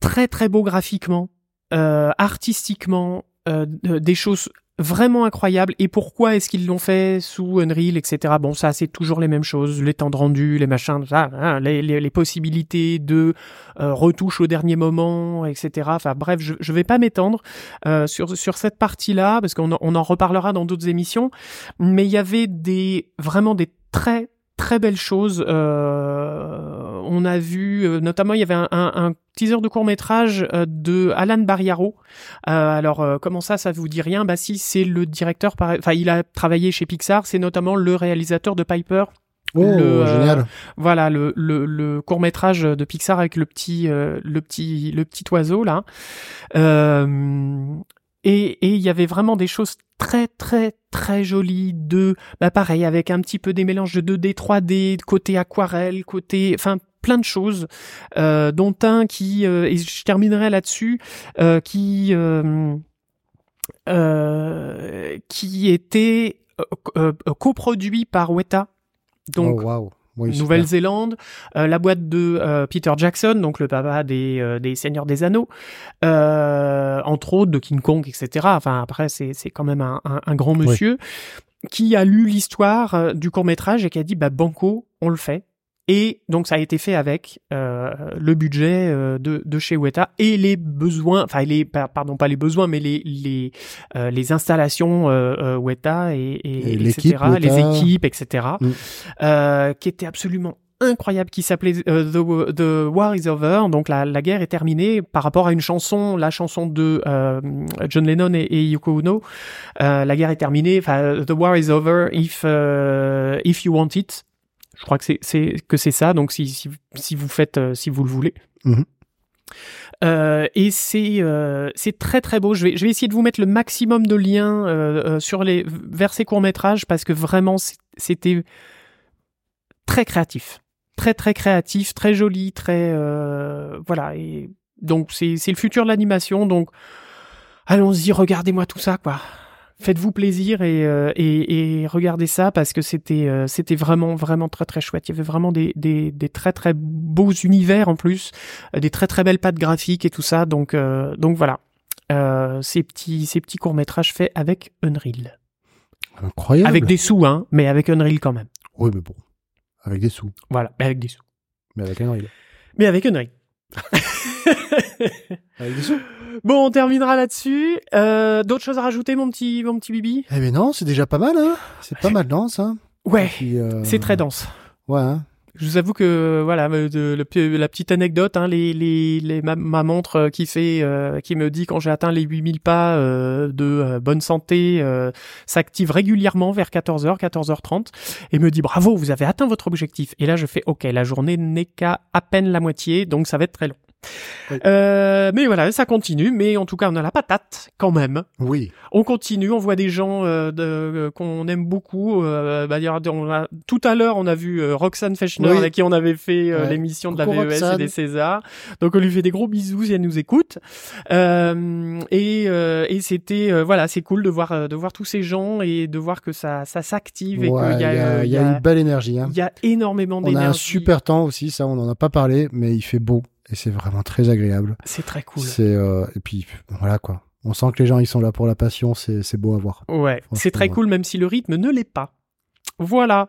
Très très beau graphiquement, euh, artistiquement, euh, des choses vraiment incroyables. Et pourquoi est-ce qu'ils l'ont fait sous Unreal, etc. Bon, ça c'est toujours les mêmes choses, les temps de rendu, les machins, hein, les, possibilités de euh, retouche au dernier moment, etc. Enfin bref, je, je vais pas m'étendre euh, sur sur cette partie-là parce qu'on en- en reparlera dans d'autres émissions. Mais il y avait des vraiment des très très belles choses. Euh, on a vu, euh, notamment, il y avait un, un, un teaser de court métrage euh, de Alan Barriaro. Euh, alors, euh, comment ça, ça vous dit rien? Bah si, c'est le directeur. Enfin, il a travaillé chez Pixar. C'est notamment le réalisateur de Piper. Oh, Le, euh, génial. Voilà, le, le, le court métrage de Pixar avec le petit, euh, le petit, le petit oiseau là. Euh, et il y avait vraiment des choses très très très jolies de bah pareil avec un petit peu des mélanges de 2D 3D côté aquarelle côté enfin plein de choses euh, dont un qui euh, et je terminerai là-dessus euh, qui qui était coproduit par Weta oh, waouh. Oui. Nouvelle-Zélande, euh, la boîte de euh, Peter Jackson, donc le papa des, euh, des Seigneurs des Anneaux, euh, entre autres de King Kong, etc. Enfin après c'est c'est quand même un, un, un grand monsieur qui a lu l'histoire du court métrage et qui a dit bah banco on le fait Et donc ça a été fait avec euh, le budget euh, de, de chez Weta et les besoins, enfin les pardon pas les besoins, mais les les euh, les installations euh, Weta et, et, Et etc. les équipes, etc. Mm. euh, qui étaient absolument incroyable qui s'appelait euh, The, The War is Over donc la, la guerre est terminée par rapport à une chanson la chanson de euh, John Lennon et, et Yoko Ono euh, la guerre est terminée enfin The War is Over if euh, if you want it je crois que c'est que c'est ça donc si si, si vous faites euh, si vous le voulez Mhm. Euh, et c'est euh, c'est très très beau. Je vais je vais essayer de vous mettre le maximum de liens euh, sur les vers ces courts métrages parce que vraiment c'était très créatif, très très créatif, très joli, très voilà. Et donc c'est c'est le futur de l'animation. Donc allons-y, regardez-moi tout ça quoi. Faites-vous plaisir et, euh, et, et regardez ça parce que c'était euh, c'était vraiment vraiment très très chouette. Il y avait vraiment des, des, des très très beaux univers en plus, euh, des très très belles pattes graphiques et tout ça. Donc euh, donc voilà, ces petits ces petits courts métrages faits avec Unreal, Incroyable. avec des sous hein, mais avec Unreal quand même. Oui, mais bon. Avec des sous. Voilà, mais avec des sous, Mais avec un reel. mais avec Unreal. Bon, on terminera là-dessus. Euh, D'autres choses à rajouter, mon petit mon petit Bibi? Eh ben non, c'est déjà pas mal, hein. C'est pas mal dense, hein. Ouais, euh, c'est très dense. Ouais, hein. Je vous avoue que voilà la petite anecdote hein, les les, les ma, ma montre euh, qui fait euh, qui me dit quand j'ai atteint les 8000 pas euh, de euh, bonne santé euh, s'active régulièrement vers 14h 14h30 et me dit bravo vous avez atteint votre objectif et là je fais OK la journée n'est qu'à à peine la moitié donc ça va être très long. Oui. Euh, mais voilà, ça continue, mais en tout cas on a la patate quand même. Oui. On continue, on voit des gens euh, de- euh, qu'on aime beaucoup. Euh, bah, on a- tout à l'heure, on a vu euh, Roxane Fechner Oui. avec qui on avait fait euh, Ouais. l'émission de la VES et des Césars. Donc on lui fait des gros bisous si elle nous écoute. Euh, et euh, et c'était euh, voilà, c'est cool de voir de voir tous ces gens et de voir que ça ça s'active et Ouais, qu'il y a euh, il y a une belle énergie, hein. il y a énormément On a un d'énergie. super temps aussi, ça, on en a pas parlé, mais il fait beau et c'est vraiment très agréable. C'est très cool. C'est euh, et puis voilà quoi. On sent que les gens ils sont là pour la passion, c'est c'est beau à voir. Ouais, c'est très cool même si le rythme ne l'est pas. Voilà.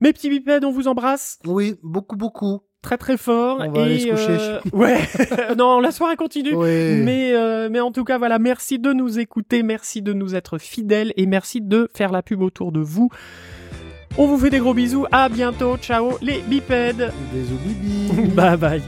Mes petits bipèdes, on vous embrasse. Oui, beaucoup beaucoup. très très fort. On va et, aller se coucher. euh, ouais, non, la soirée continue. Oui. Mais, euh, mais en tout cas, voilà, merci de nous écouter, merci de nous être fidèles et merci de faire la pub autour de vous. On vous fait des gros bisous, à bientôt, ciao les bipèdes. Bisous bibi. bye bye.